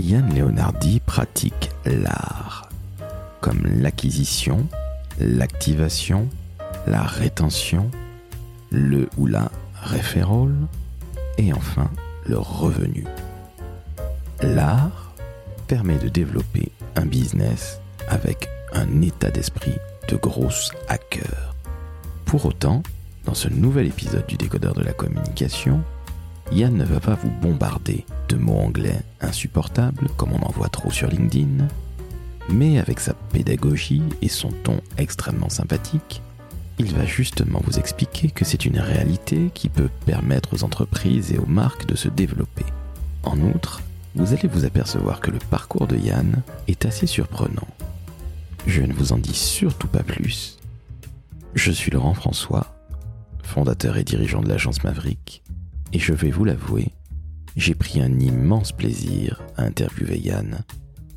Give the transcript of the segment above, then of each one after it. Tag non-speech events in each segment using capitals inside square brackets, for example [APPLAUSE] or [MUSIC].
Yann Leonardi pratique l'art, comme l'acquisition, l'activation, la rétention, le ou la référole et enfin le revenu. L'art permet de développer un business avec un état d'esprit de grosse hacker. Pour autant, dans ce nouvel épisode du décodeur de la communication, Yann ne va pas vous bombarder de mots anglais insupportables comme on en voit trop sur LinkedIn, mais avec sa pédagogie et son ton extrêmement sympathique, il va justement vous expliquer que c'est une réalité qui peut permettre aux entreprises et aux marques de se développer. En outre, vous allez vous apercevoir que le parcours de Yann est assez surprenant. Je ne vous en dis surtout pas plus. Je suis Laurent François, fondateur et dirigeant de l'agence Maverick, et je vais vous l'avouer, j'ai pris un immense plaisir à interviewer Yann.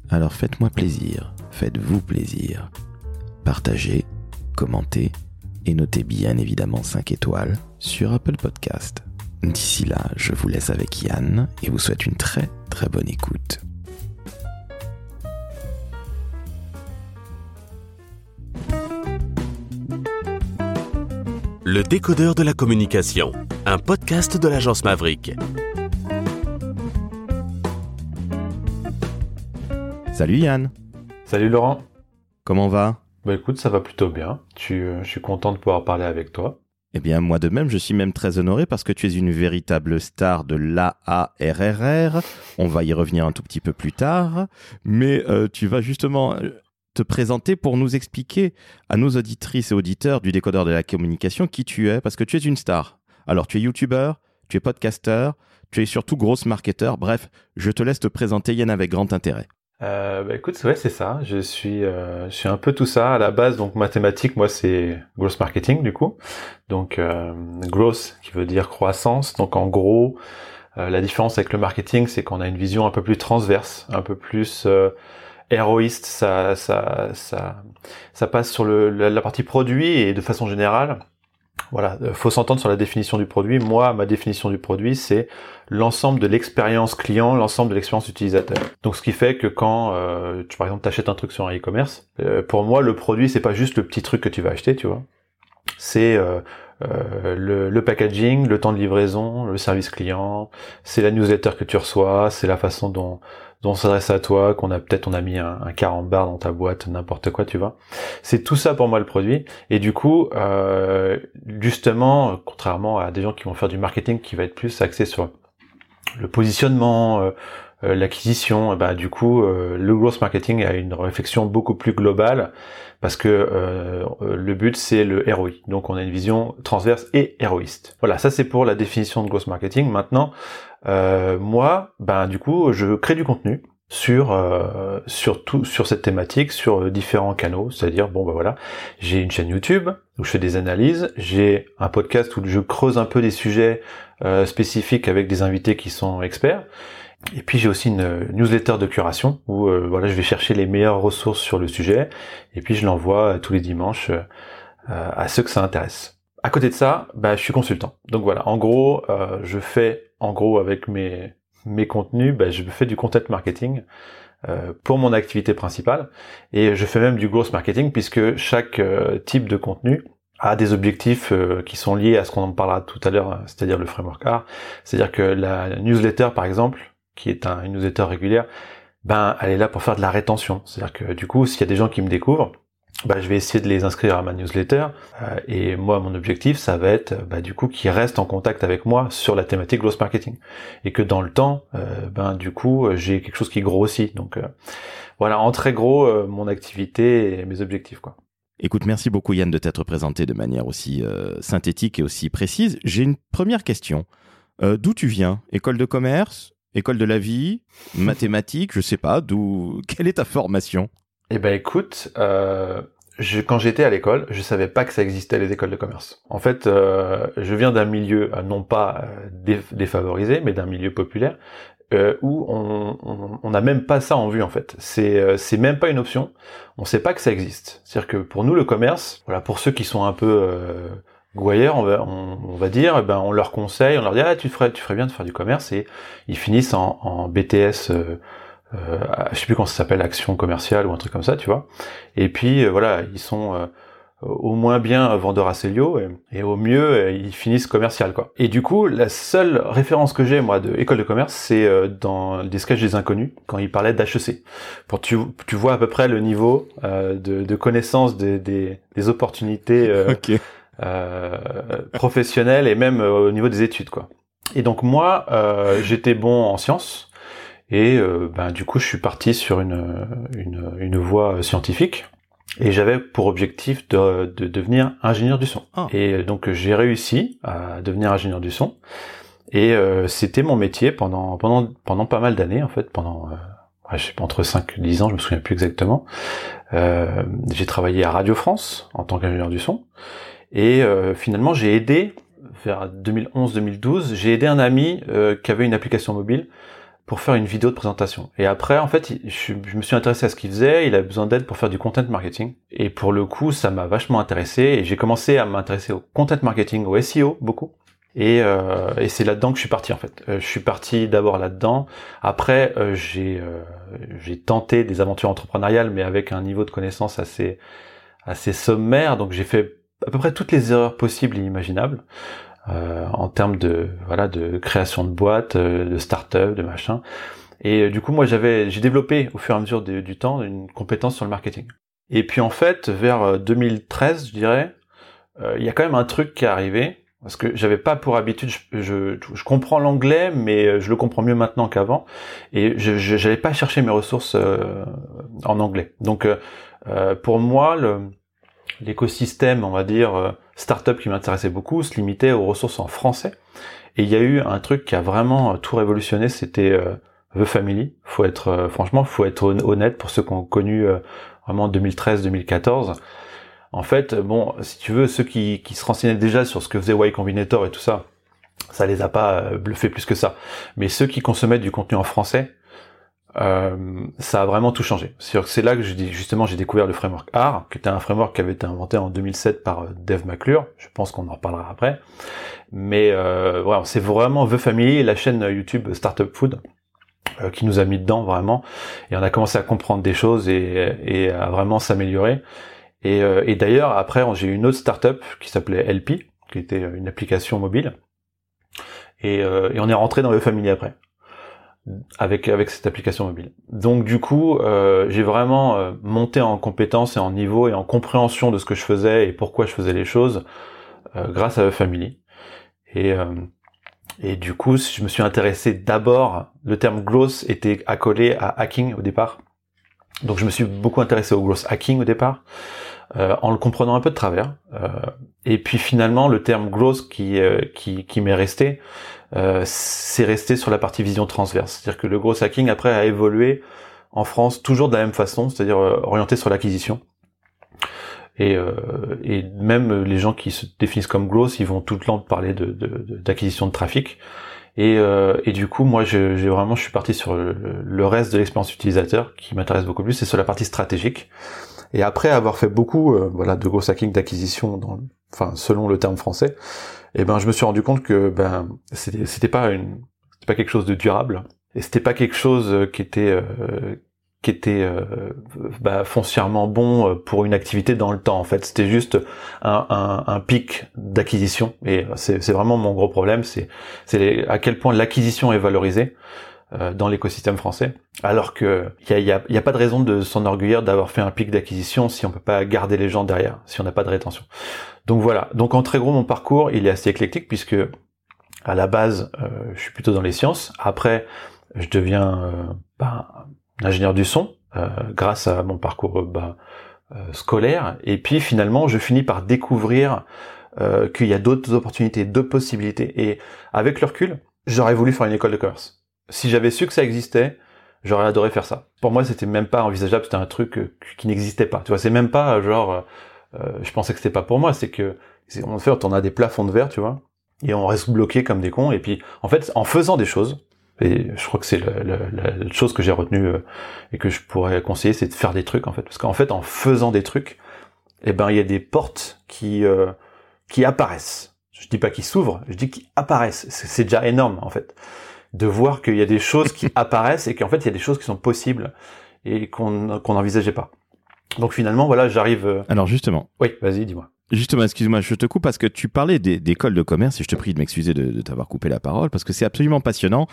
Alors faites-moi plaisir, faites-vous plaisir. Partagez, commentez et notez bien évidemment 5 étoiles sur Apple Podcast. D'ici là, je vous laisse avec Yann et vous souhaite une très très bonne écoute. Le décodeur de la communication, un podcast de l'agence Maverick. Salut Yann, Salut Laurent. comment va? Bah écoute, ça va plutôt bien. Tu, euh, je suis content de pouvoir parler avec toi. Eh bien, moi de même, je suis même très honoré parce que tu es une véritable star de l'AARRR. On va y revenir un tout petit peu plus tard. Mais euh, tu vas justement euh, te présenter pour nous expliquer à nos auditrices et auditeurs du décodeur de la communication qui tu es, parce que tu es une star. Alors, tu es youtubeur, tu es podcasteur, tu es surtout grosse marketeur. Bref, je te laisse te présenter Yann avec grand intérêt. Euh, bah écoute, ouais, c'est ça. Je suis, euh, je suis un peu tout ça à la base. Donc mathématiques, moi, c'est growth marketing du coup. Donc euh, growth qui veut dire croissance. Donc en gros, euh, la différence avec le marketing, c'est qu'on a une vision un peu plus transverse, un peu plus héroïste. Ça, ça, ça, ça passe sur le, la, partie produit et de façon générale. Voilà, euh, faut s'entendre sur la définition du produit. Moi, ma définition du produit, c'est l'ensemble de l'expérience client, l'ensemble de l'expérience utilisateur. Donc, ce qui fait que quand, euh, tu par exemple, t'achètes un truc sur un e-commerce, euh, pour moi, le produit, c'est pas juste le petit truc que tu vas acheter, tu vois. C'est euh, euh, le, le packaging, le temps de livraison, le service client, c'est la newsletter que tu reçois, c'est la façon dont on s'adresse à toi, qu'on a peut-être on a mis un, un 40 bar dans ta boîte, n'importe quoi, tu vois. C'est tout ça pour moi le produit. Et du coup, euh, justement, contrairement à des gens qui vont faire du marketing qui va être plus axé sur le positionnement, euh, euh, l'acquisition, eh ben, du coup, euh, le growth marketing a une réflexion beaucoup plus globale parce que euh, euh, le but c'est le ROI. Donc on a une vision transverse et héroïste. Voilà, ça c'est pour la définition de growth marketing. Maintenant, euh, moi, ben du coup, je crée du contenu sur euh, sur tout sur cette thématique sur euh, différents canaux c'est-à-dire bon ben voilà j'ai une chaîne YouTube où je fais des analyses j'ai un podcast où je creuse un peu des sujets euh, spécifiques avec des invités qui sont experts et puis j'ai aussi une newsletter de curation où euh, voilà je vais chercher les meilleures ressources sur le sujet et puis je l'envoie euh, tous les dimanches euh, euh, à ceux que ça intéresse. À côté de ça, bah, je suis consultant. Donc voilà, en gros, euh, je fais en gros avec mes mes contenus, bah, je fais du content marketing euh, pour mon activité principale et je fais même du growth marketing puisque chaque type de contenu a des objectifs qui sont liés à ce qu'on en parlera tout à l'heure, c'est-à-dire le framework art. C'est-à-dire que la newsletter, par exemple, qui est un, une newsletter régulière, ben elle est là pour faire de la rétention. C'est-à-dire que du coup, s'il y a des gens qui me découvrent, ben, je vais essayer de les inscrire à ma newsletter. euh, et moi, mon objectif, ça va être bah, du coup qu'ils restent en contact avec moi sur la thématique growth marketing. Et que dans le temps, euh, ben du coup, euh, j'ai quelque chose qui grossit. Donc euh, voilà, en très gros, euh, mon activité et mes objectifs. quoi. Écoute, merci beaucoup Yann de t'être présenté de manière aussi euh, synthétique et aussi précise. J'ai une première question. Euh, d'où tu viens? École de commerce? École de la vie [LAUGHS] Mathématiques Je sais pas. D'où Quelle est ta formation? Eh ben écoute, euh, je, quand j'étais à l'école, je savais pas que ça existait les écoles de commerce. En fait, euh, je viens d'un milieu euh, non pas euh, dé- défavorisé, mais d'un milieu populaire euh, où on on- on n'a même pas ça en vue en fait. C'est euh, c'est même pas une option. On sait pas que ça existe. C'est-à-dire que pour nous le commerce, voilà, pour ceux qui sont un peu euh, gouailleurs, on va, on, on va dire, eh ben, on leur conseille, on leur dit ah tu ferais, tu ferais bien de faire du commerce et ils finissent en, en BTS euh, euh, je sais plus comment ça s'appelle, action commerciale ou un truc comme ça, tu vois. Et puis voilà, ils sont au moins bien vendeur à Célio et, au mieux ils finissent commercial quoi. Et du coup la seule référence que j'ai moi de école de commerce c'est euh, dans des sketchs des inconnus quand ils parlaient d'HEC. Pour tu, tu vois à peu près le niveau euh, de, de, connaissance des, des, des opportunités euh, [LAUGHS] euh, professionnelles et même au niveau des études quoi. Et donc moi j'étais bon en sciences et ben du coup je suis parti sur une, une, une voie scientifique et j'avais pour objectif de, de, devenir ingénieur du son. Ah. Et donc j'ai réussi à devenir ingénieur du son. Et euh, c'était mon métier pendant pendant pendant pas mal d'années en fait, pendant euh, je sais pas entre 5 et 10 ans, je me souviens plus exactement. Euh, j'ai travaillé à Radio France en tant qu'ingénieur du son. Et euh, finalement, j'ai aidé vers 2011-2012, j'ai aidé un ami euh, qui avait une application mobile pour faire une vidéo de présentation. Et après, en fait, je, me suis intéressé à ce qu'il faisait. Il a besoin d'aide pour faire du content marketing. Et pour le coup, ça m'a vachement intéressé. Et j'ai commencé à m'intéresser au content marketing, au SEO beaucoup. Et, euh, et c'est là-dedans que je suis parti en fait. Euh, je suis parti d'abord là-dedans. Après, euh, j'ai euh, j'ai tenté des aventures entrepreneuriales, mais avec un niveau de connaissance assez assez sommaire. Donc j'ai fait à peu près toutes les erreurs possibles et imaginables. Euh, en termes de voilà de création de boîtes, euh, de start-up, de machin. Et euh, du coup, moi, j'avais j'ai développé au fur et à mesure du temps une compétence sur le marketing. Et puis en fait, vers 2013, je dirais, il y a quand même un truc qui est arrivé parce que j'avais pas pour habitude, je, je, je comprends l'anglais, mais je le comprends mieux maintenant qu'avant, et je n'allais pas chercher mes ressources en anglais. Donc pour moi, le, l'écosystème, on va dire, euh, startup qui m'intéressait beaucoup se limitait aux ressources en français. Et il y a eu un truc qui a vraiment euh, tout révolutionné, c'était euh, The Family. Faut être, franchement, faut être honnête pour ceux qui ont connu vraiment 2013-2014. En fait, bon, si tu veux, ceux qui, qui se renseignaient déjà sur ce que faisait Y Combinator et tout ça, ça les a pas bluffés plus que ça. Mais ceux qui consommaient du contenu en français, euh, ça a vraiment tout changé. C'est là que justement j'ai découvert le framework R, qui était un framework qui avait été inventé en 2007 par euh, Dave McClure. Je pense qu'on en reparlera après. Mais euh, voilà, c'est vraiment The Family, la chaîne YouTube Startup Food, euh, qui nous a mis dedans vraiment. Et on a commencé à comprendre des choses et, et à vraiment s'améliorer. Et, et d'ailleurs après j'ai eu une autre startup qui s'appelait LP, qui était une application mobile. Et, et on est rentré dans The Family après avec avec cette application mobile. Donc du coup, euh, j'ai vraiment euh, monté en compétences et en niveau et en compréhension de ce que je faisais et pourquoi je faisais les choses euh, grâce à Family. Et et du coup, je me suis intéressé d'abord. Le terme growth était accolé à hacking au départ. Donc je me suis beaucoup intéressé au growth hacking au départ, en le comprenant un peu de travers. et puis finalement, le terme growth qui qui, qui m'est resté, euh, c'est resté sur la partie vision transverse. C'est-à-dire que le gros hacking après a évolué en France toujours de la même façon, c'est-à-dire euh, orienté sur l'acquisition. Et, euh, et, même les gens qui se définissent comme growth, ils vont tout le temps parler de, d'acquisition de, trafic. Et, et, du coup, moi, j'ai vraiment, je suis parti sur le, reste de l'expérience utilisateur qui m'intéresse beaucoup plus, c'est sur la partie stratégique. Et après avoir fait beaucoup, voilà, de gros hacking d'acquisition, enfin, selon le terme français, et eh ben je me suis rendu compte que ben c'était pas une pas quelque chose de durable et c'était pas quelque chose euh, qui était euh, qui était euh, bah, foncièrement bon pour une activité dans le temps en fait c'était juste un, un, un pic d'acquisition et c'est vraiment mon gros problème c'est à quel point l'acquisition est valorisée dans l'écosystème français, alors que il y a, y a, pas de raison de s'enorgueillir d'avoir fait un pic d'acquisition si on peut pas garder les gens derrière, si on n'a pas de rétention. Donc voilà. Donc en très gros, mon parcours, il est assez éclectique puisque à la base, euh, je suis plutôt dans les sciences. Après, je deviens euh, bah, ingénieur du son euh, grâce à mon parcours bah, scolaire. Et puis finalement, je finis par découvrir qu'il y a d'autres opportunités, d'autres possibilités. Et avec le recul, j'aurais voulu faire une école de commerce. Si j'avais su que ça existait, j'aurais adoré faire ça. Pour moi, c'était même pas envisageable, c'était un truc qui n'existait pas. Tu vois, c'est même pas genre euh, je pensais que c'était pas pour moi, c'est que en fait on a des plafonds de verre, tu vois, et on reste bloqué comme des cons. Et puis en fait, en faisant des choses, et je crois que c'est la chose que j'ai retenue euh, et que je pourrais conseiller, c'est de faire des trucs en fait, parce qu'en fait en faisant des trucs, eh ben il y a des portes qui euh, qui apparaissent. Je dis pas qu'ils s'ouvrent, je dis qu'ils apparaissent. C'est déjà énorme en fait. de voir qu'il y a des choses qui [LAUGHS] apparaissent et qu'en fait il y a des choses qui sont possibles et qu'on qu'on n'envisageait pas. Donc finalement, voilà, j'arrive. euh, Alors justement, Oui, vas-y, dis-moi. Justement, excuse-moi, je te coupe parce que tu parlais d'écoles de commerce et je te prie de m'excuser de, t'avoir coupé la parole parce que c'est absolument passionnant.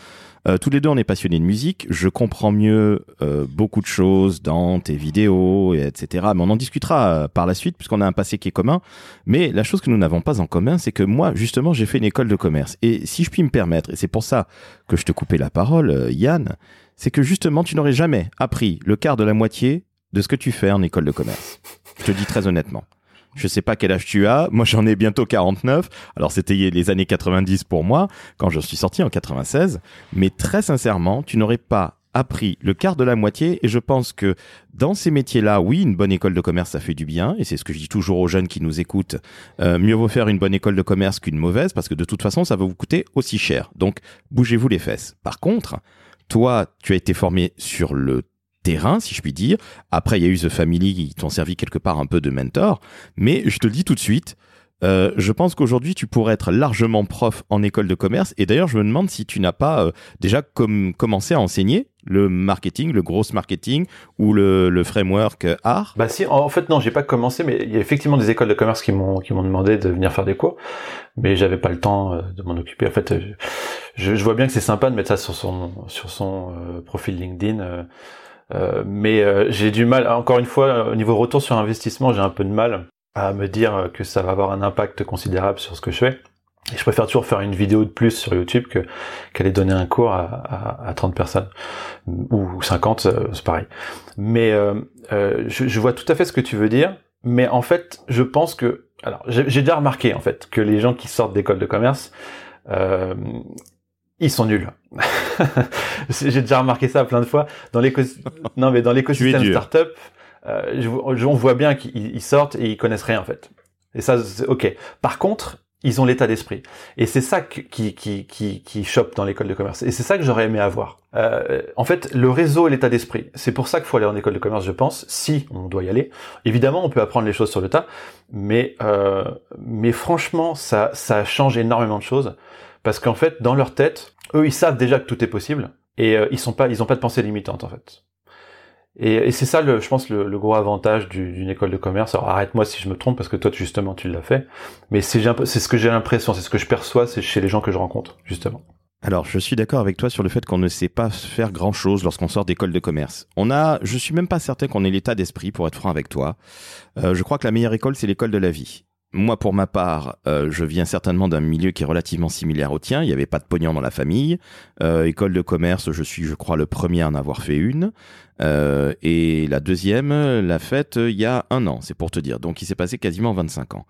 Euh, tous les deux, on est passionnés de musique. Je comprends mieux euh, beaucoup de choses dans tes vidéos, et etc. Mais on en discutera euh, par la suite puisqu'on a un passé qui est commun. Mais la chose que nous n'avons pas en commun, c'est que moi, justement, j'ai fait une école de commerce. Et si je puis me permettre, et c'est pour ça que je te coupais la parole, Yann, c'est que justement, tu n'aurais jamais appris le quart de la moitié de ce que tu fais en école de commerce. Je te dis très honnêtement. Je sais pas quel âge tu as. Moi, j'en ai bientôt 49. Alors, c'était les années 90 pour moi, quand je suis sorti en 96. Mais très sincèrement, tu n'aurais pas appris le quart de la moitié. Et je pense que dans ces métiers-là, oui, une bonne école de commerce, ça fait du bien. Et c'est ce que je dis toujours aux jeunes qui nous écoutent. Euh, mieux vaut faire une bonne école de commerce qu'une mauvaise, parce que de toute façon, ça va vous coûter aussi cher. Donc, bougez-vous les fesses. Par contre, toi, tu as été formé sur le terrain, si je puis dire. Après, il y a eu The Family qui t'ont servi quelque part un peu de mentor. Mais je te le dis tout de suite, euh, je pense qu'aujourd'hui, tu pourrais être largement prof en école de commerce. Et d'ailleurs, je me demande si tu n'as pas euh, déjà com- commencé à enseigner le marketing, le gros marketing ou le, framework euh, art. Bah si, en fait non, j'ai pas commencé, mais il y a effectivement des écoles de commerce qui m'ont demandé de venir faire des cours, mais j'avais pas le temps de m'en occuper. En fait, je, vois bien que c'est sympa de mettre ça sur son profil LinkedIn, euh, euh, mais euh, j'ai du mal. Encore une fois, au niveau retour sur investissement, j'ai un peu de mal à me dire que ça va avoir un impact considérable sur ce que je fais. Et je préfère toujours faire une vidéo de plus sur YouTube que qu'aller donner un cours à, à, à 30 personnes ou 50, euh, c'est pareil. Mais euh, euh, je, je vois tout à fait ce que tu veux dire, mais en fait, je pense que, alors, j'ai déjà remarqué en fait que les gens qui sortent d'école de commerce, euh, ils sont nuls. [LAUGHS] j'ai déjà remarqué ça plein de fois dans l'éco. Non, mais dans l'écosystème startup, euh, je- on voit bien qu'ils ils sortent et ils connaissent rien en fait. Et ça, c'est ok. Par contre, ils ont l'état d'esprit. Et c'est ça qui, qui, qui, qui chope dans l'école de commerce. Et c'est ça que j'aurais aimé avoir. Euh, en fait, le réseau et l'état d'esprit. C'est pour ça qu'il faut aller en école de commerce, je pense, si on doit y aller. Évidemment, on peut apprendre les choses sur le tas, mais, euh, mais franchement, ça, ça change énormément de choses. Parce qu'en fait, dans leur tête, eux, ils savent déjà que tout est possible. Et euh, ils sont pas, ils pas de pensée limitante, en fait. Et, c'est ça, je pense, le, le gros avantage du- d'une école de commerce. Alors arrête-moi si je me trompe, parce que toi, justement, tu l'as fait. Mais c'est ce que j'ai l'impression, c'est ce que je perçois, c'est chez les gens que je rencontre, justement. Alors, je suis d'accord avec toi sur le fait qu'on ne sait pas faire grand chose lorsqu'on sort d'école de commerce. On a, je suis même pas certain qu'on ait l'état d'esprit, pour être franc avec toi. Euh, je crois que la meilleure école, c'est l'école de la vie. Moi, pour ma part, euh, je viens certainement d'un milieu qui est relativement similaire au tien. Il n'y avait pas de pognon dans la famille. Euh, école de commerce, je suis, je crois, le premier à en avoir fait une. Euh, et la deuxième, l'a faite il y a un an, c'est pour te dire. Donc, il s'est passé quasiment 25 ans.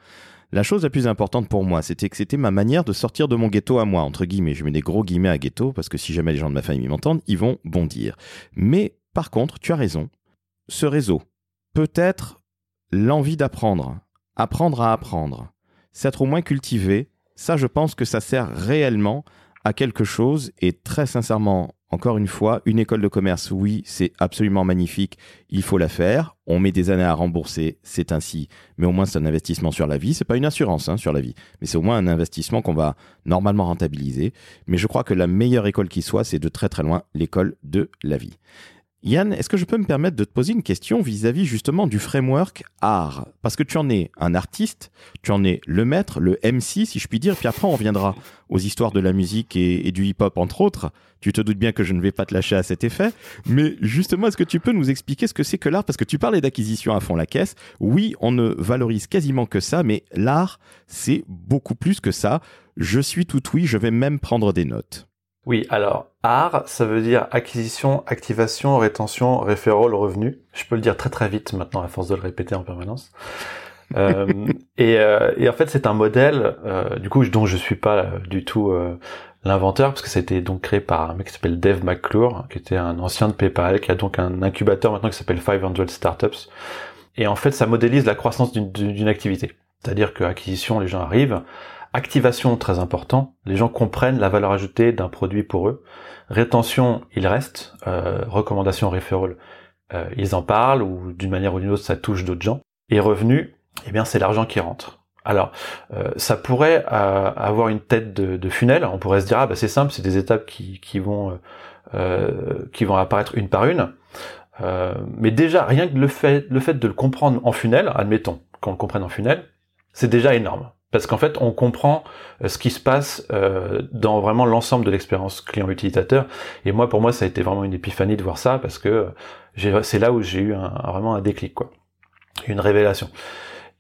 La chose la plus importante pour moi, c'était que c'était ma manière de sortir de mon ghetto à moi, entre guillemets. Je mets des gros guillemets à ghetto parce que si jamais les gens de ma famille m'entendent, ils vont bondir. Mais par contre, tu as raison. Ce réseau, peut-être l'envie d'apprendre, apprendre à apprendre, s'être au moins cultivé, ça je pense que ça sert réellement à quelque chose et très sincèrement, encore une fois, une école de commerce, oui, c'est absolument magnifique, il faut la faire, on met des années à rembourser, c'est ainsi, mais au moins c'est un investissement sur la vie, c'est pas une assurance hein, sur la vie, mais c'est au moins un investissement qu'on va normalement rentabiliser, mais je crois que la meilleure école qui soit, c'est de très très loin l'école de la vie. Yann, est-ce que je peux me permettre de te poser une question vis-à-vis justement du framework art? Parce que tu en es un artiste, tu en es le maître, le MC si je puis dire, puis après on reviendra aux histoires de la musique et, et du hip-hop entre autres. Tu te doutes bien que je ne vais pas te lâcher à cet effet, mais justement est-ce que tu peux nous expliquer ce que c'est que l'art? Parce que tu parlais d'acquisition à fond la caisse, oui on ne valorise quasiment que ça, mais l'art c'est beaucoup plus que ça. Je suis tout oui, je vais même prendre des notes. Oui, alors art, ça veut dire acquisition, activation, rétention, referral, revenu. Je peux le dire très très vite maintenant à force de le répéter en permanence. Euh, [LAUGHS] et, euh, et en fait, c'est un modèle, euh, du coup, dont je suis pas euh, du tout euh, l'inventeur, parce que ça a été donc créé par un mec qui s'appelle Dave McClure, qui était un ancien de PayPal, qui a donc un incubateur maintenant qui s'appelle 500 Startups. Et en fait, ça modélise la croissance d'une- d'une activité. C'est-à-dire que acquisition, les gens arrivent. Activation, très important. Les gens comprennent la valeur ajoutée d'un produit pour eux. Rétention, ils restent. Euh, recommandation, referral, euh, ils en parlent ou d'une manière ou d'une autre, ça touche d'autres gens. Et revenu, eh bien, c'est l'argent qui rentre. Alors, euh, ça pourrait euh, avoir une tête de, de, funnel. On pourrait se dire ah bah c'est simple, c'est des étapes qui, qui vont euh, qui vont apparaître une par une. mais déjà rien que le fait le fait de le comprendre en funnel, admettons qu'on le comprenne en funnel, c'est déjà énorme. Parce qu'en fait, on comprend ce qui se passe dans vraiment l'ensemble de l'expérience client-utilisateur. Et moi, pour moi, ça a été vraiment une épiphanie de voir ça, parce que c'est là où j'ai eu un, vraiment un déclic, quoi, une révélation.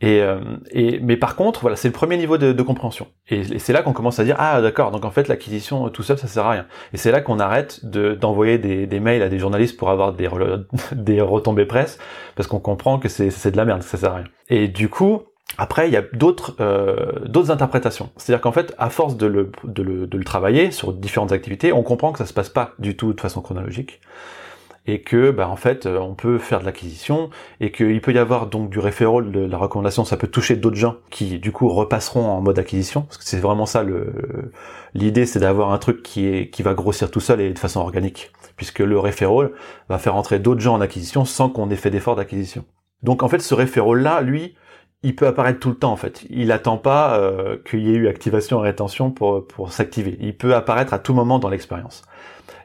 Et, euh, et, mais par contre, voilà, c'est le premier niveau de, de compréhension. Et, c'est là qu'on commence à dire ah d'accord, donc en fait l'acquisition tout seul ça sert à rien. Et c'est là qu'on arrête d'envoyer des, des, mails à des journalistes pour avoir des, [LAUGHS] des retombées presse parce qu'on comprend que c'est de la merde, que ça sert à rien. Et du coup, après, il y a d'autres euh, d'autres interprétations. C'est-à-dire qu'en fait, à force de le, de, le, de le travailler sur différentes activités, on comprend que ça se passe pas du tout de façon chronologique et que bah, en fait euh, on peut faire de l'acquisition et qu'il peut y avoir donc du referral de la recommandation. Ça peut toucher d'autres gens qui du coup repasseront en mode acquisition. Parce que c'est vraiment ça le l'idée c'est d'avoir un truc qui est qui va grossir tout seul et de façon organique. Puisque le referral va faire entrer d'autres gens en acquisition sans qu'on ait fait d'effort d'acquisition. Donc en fait ce referral là lui il peut apparaître tout le temps en fait. Il attend pas euh, qu'il y ait eu activation et rétention pour pour s'activer. Il peut apparaître à tout moment dans l'expérience.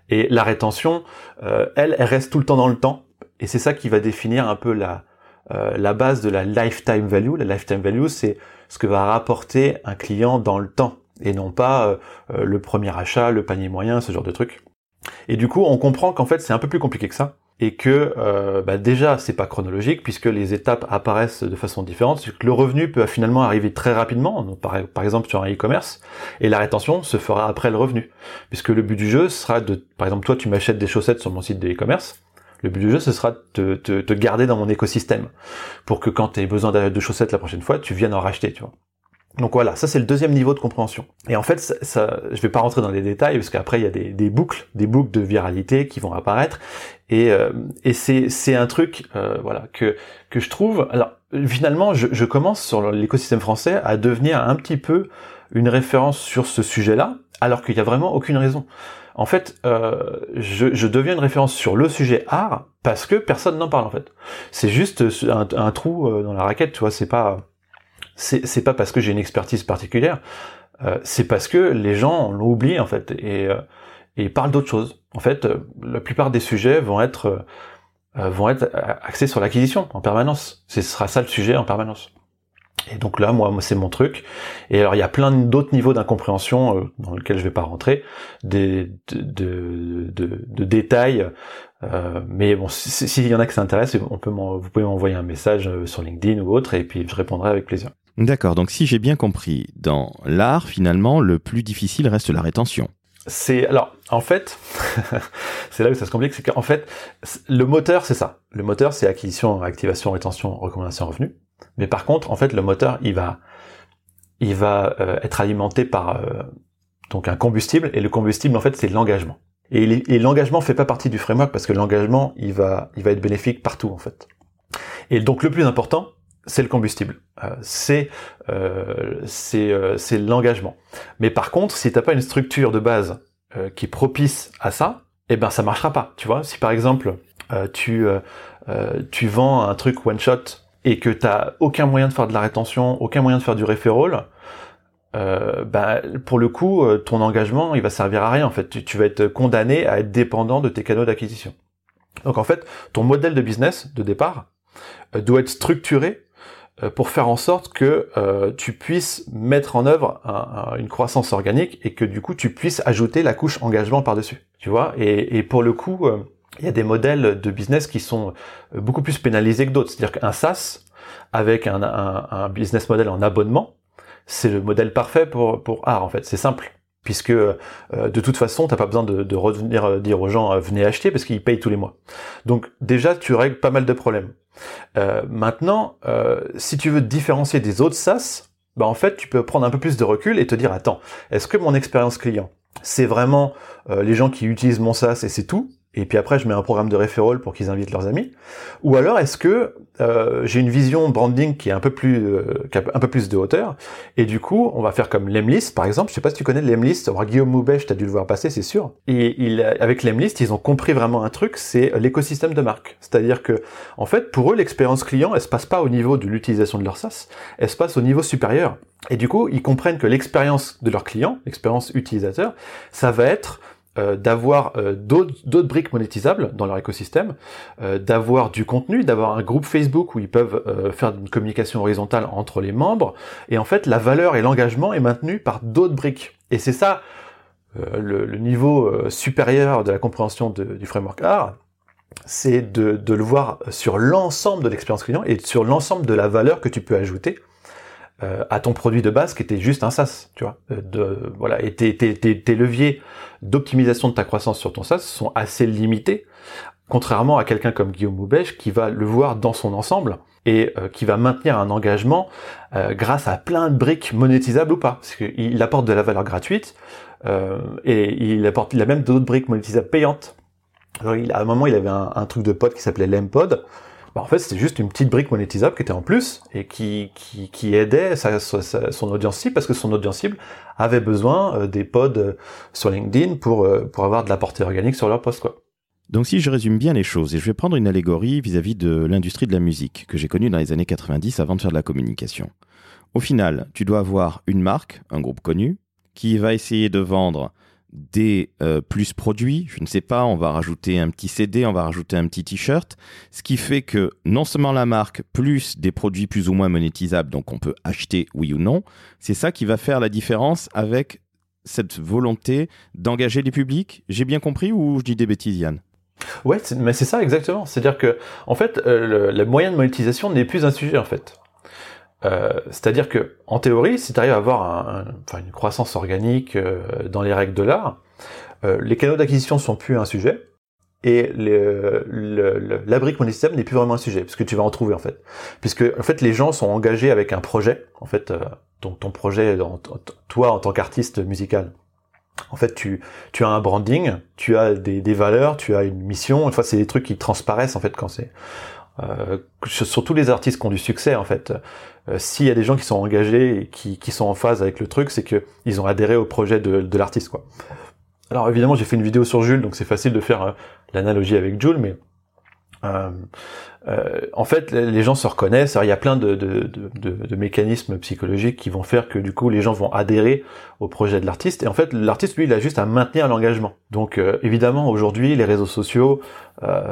Et la rétention, euh, elle, elle reste tout le temps dans le temps. Et c'est ça qui va définir un peu la, euh, la base de la lifetime value. La lifetime value, c'est ce que va rapporter un client dans le temps et non pas le premier achat, le panier moyen, ce genre de truc. Et du coup, on comprend qu'en fait, c'est un peu plus compliqué que ça et que euh, bah déjà c'est pas chronologique puisque les étapes apparaissent de façon différente. Que le revenu peut finalement arriver très rapidement, par, par exemple sur un e-commerce, et la rétention se fera après le revenu, puisque le but du jeu sera de, par exemple toi tu m'achètes des chaussettes sur mon site de e-commerce, le but du jeu, ce sera de te, garder dans mon écosystème pour que quand tu aies besoin de chaussettes la prochaine fois, tu viennes en racheter, tu vois. Donc voilà, ça c'est le deuxième niveau de compréhension. Et en fait, ça, ça, je vais pas rentrer dans les détails parce qu'après il y a des, des, boucles, des boucles de viralité qui vont apparaître. Et, euh, et c'est, un truc, euh, voilà, que que je trouve. Alors finalement, je, je commence sur l'écosystème français à devenir un petit peu une référence sur ce sujet-là, alors qu'il y a vraiment aucune raison. En fait, euh, je, je, deviens une référence sur le sujet art parce que personne n'en parle en fait. C'est juste un, un trou euh, dans la raquette, tu vois. C'est pas c'est pas parce que j'ai une expertise particulière, euh, c'est parce que les gens l'ont oublié en fait et, euh, et parlent d'autre chose. En fait, euh, la plupart des sujets vont être euh, vont être axés sur l'acquisition en permanence. Ce sera ça le sujet en permanence. Et donc là, moi, c'est mon truc. Et alors, il y a plein d'autres niveaux d'incompréhension dans lesquels je vais pas rentrer, des, de, de, de, de détails. Euh, mais bon, s'il y en a qui s'intéressent, on peut vous pouvez m'envoyer un message sur LinkedIn ou autre, et puis je répondrai avec plaisir. D'accord, donc si j'ai bien compris, dans l'art, finalement, le plus difficile reste la rétention. C'est alors en fait, [LAUGHS] c'est là où ça se complique, c'est qu'en fait le moteur c'est ça. Le moteur c'est acquisition, activation, rétention, recommandation, revenu. Mais par contre, en fait, le moteur il va il va euh, être alimenté par euh, donc un combustible et le combustible en fait c'est l'engagement. Et, l'engagement fait pas partie du framework parce que l'engagement il va il va être bénéfique partout en fait. Et donc le plus important c'est le combustible, euh, c'est euh, euh, c'est l'engagement. Mais par contre, si t'as pas une structure de base qui est propice à ça, eh ben ça marchera pas. Tu vois, si par exemple tu tu vends un truc one shot et que t'as aucun moyen de faire de la rétention, aucun moyen de faire du referral, ben, pour le coup, ton engagement, il va servir à rien en fait. Tu, tu vas être condamné à être dépendant de tes canaux d'acquisition. Donc en fait, ton modèle de business de départ doit être structuré euh, pour faire en sorte que euh, tu puisses mettre en œuvre une croissance organique et que du coup tu puisses ajouter la couche engagement par-dessus. Tu vois? Et, pour le coup, euh, il y a des modèles de business qui sont beaucoup plus pénalisés que d'autres. C'est-à-dire qu'un SaaS avec un, un, business model en abonnement, c'est le modèle parfait pour, pour art en fait. C'est simple puisque de toute façon, t'as pas besoin de, revenir dire aux gens venez acheter parce qu'ils payent tous les mois. Donc déjà, tu règles pas mal de problèmes. Euh, maintenant, euh, si tu veux te différencier des autres SaaS, bah en fait, tu peux prendre un peu plus de recul et te dire attends, est-ce que mon expérience client, c'est vraiment euh, les gens qui utilisent mon SaaS et c'est tout et puis après je mets un programme de referral pour qu'ils invitent leurs amis Ou alors est-ce que euh, j'ai une vision branding qui est un peu plus euh, un peu plus de hauteur et du coup on va faire comme Lemlist par exemple. Je sais pas si tu connais Lemlist. Guillaume Moubèche, t'as dû le voir passer, c'est sûr. Et il, avec Lemlist, ils ont compris vraiment un truc, c'est l'écosystème de marque. C'est-à-dire que en fait pour eux l'expérience client, elle se passe pas au niveau de l'utilisation de leur SaaS, elle se passe au niveau supérieur. Et du coup, ils comprennent que l'expérience de leur client, l'expérience utilisateur, ça va être euh, d'avoir euh, d'autres briques monétisables dans leur écosystème, euh, d'avoir du contenu, d'avoir un groupe Facebook où ils peuvent faire une communication horizontale entre les membres, et en fait la valeur et l'engagement est maintenu par d'autres briques. Et c'est ça le, niveau supérieur de la compréhension du framework R, c'est de, de, le voir sur l'ensemble de l'expérience client et sur l'ensemble de la valeur que tu peux ajouter euh, à ton produit de base qui était juste un SaaS, tu vois. Euh, de, voilà, et tes, tes, tes, leviers d'optimisation de ta croissance sur ton SaaS sont assez limités, contrairement à quelqu'un comme Guillaume Moubèche qui va le voir dans son ensemble et euh, qui va maintenir un engagement grâce à plein de briques monétisables ou pas, parce qu'il apporte de la valeur gratuite et il apporte, il a même d'autres briques monétisables payantes. Alors, il, à un moment, il avait un, un truc de pod qui s'appelait l'Empod, bah, en fait c'était juste une petite brique monétisable qui était en plus et qui, aidait son audience cible parce que son audience cible avait besoin euh, des pods euh, sur LinkedIn pour, euh, pour avoir de la portée organique sur leur post. Donc si je résume bien les choses, et je vais prendre une allégorie vis-à-vis de l'industrie de la musique que j'ai connue dans les années 90 avant de faire de la communication. Au final, tu dois avoir une marque, un groupe connu, qui va essayer de vendre des euh, plus produits, je ne sais pas, on va rajouter un petit CD, on va rajouter un petit t-shirt, ce qui fait que non seulement la marque, plus des produits plus ou moins monétisables, donc on peut acheter oui ou non, c'est ça qui va faire la différence avec cette volonté d'engager les publics. J'ai bien compris ou je dis des bêtises, Yann? Ouais, mais c'est ça exactement. C'est-à-dire que, en fait, euh, le, moyen de monétisation n'est plus un sujet en fait. Euh, c'est-à-dire que, en théorie, si tu arrives à avoir une croissance organique euh, dans les règles de l'art, euh, les canaux d'acquisition sont plus un sujet et brique monétisable n'est plus vraiment un sujet parce que tu vas en trouver en fait, puisque en fait les gens sont engagés avec un projet, en fait ton, ton projet, toi en tant qu'artiste musical. En fait, tu, tu as un branding, tu as des, des valeurs, tu as une mission. Enfin, c'est des trucs qui transparaissent en fait quand c'est euh, sur tous les artistes qui ont du succès en fait. Euh, s'il y a des gens qui sont engagés et qui, sont en phase avec le truc, c'est que ils ont adhéré au projet de, de l'artiste quoi. Alors évidemment j'ai fait une vidéo sur Jules, donc c'est facile de faire euh, l'analogie avec Jules, mais euh, euh, en fait, les gens se reconnaissent. il y a plein de, mécanismes psychologiques qui vont faire que du coup, les gens vont adhérer au projet de l'artiste. Et en fait, l'artiste, lui, il a juste à maintenir l'engagement. Donc, euh, évidemment, aujourd'hui, les réseaux sociaux,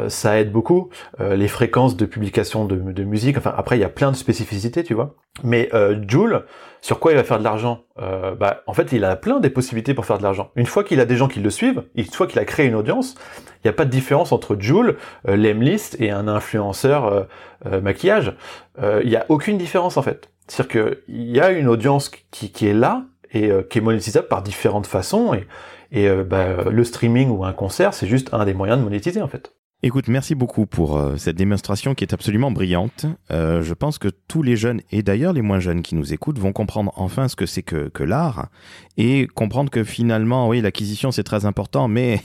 ça aide beaucoup. les fréquences de publication de, de, musique. Enfin, après, il y a plein de spécificités, tu vois. Mais Joule, sur quoi il va faire de l'argent bah, En fait, il a plein des possibilités pour faire de l'argent. Une fois qu'il a des gens qui le suivent, une fois qu'il a créé une audience, il n'y a pas de différence entre Joule, Lemlist et un influenceur euh, euh, maquillage, euh, il n'y a aucune différence en fait. C'est-à-dire qu'il y a une audience qui, est là et qui est monétisable par différentes façons et, et bah, le streaming ou un concert, c'est juste un des moyens de monétiser en fait. Écoute, merci beaucoup pour euh, cette démonstration qui est absolument brillante. Euh, je pense que tous les jeunes, et d'ailleurs les moins jeunes qui nous écoutent, vont comprendre enfin ce que c'est que, que l'art et comprendre que finalement, oui, l'acquisition c'est très important, mais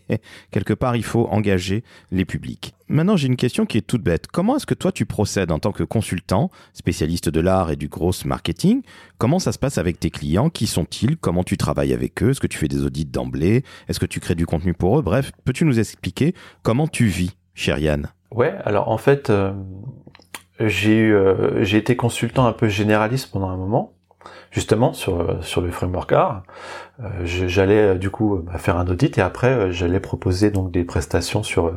[LAUGHS] quelque part il faut engager les publics. Maintenant, j'ai une question qui est toute bête. Comment est-ce que toi tu procèdes en tant que consultant, spécialiste de l'art et du gros marketing? Comment ça se passe avec tes clients? Qui sont-ils? Comment tu travailles avec eux? Est-ce que tu fais des audits d'emblée? Est-ce que tu crées du contenu pour eux? Bref, peux-tu nous expliquer comment tu vis, cher Yann? Ouais, alors en fait, euh, j'ai euh, j'ai été consultant un peu généraliste pendant un moment, justement sur euh, le framework art. j'allais du coup bah, faire un audit et après j'allais proposer donc des prestations sur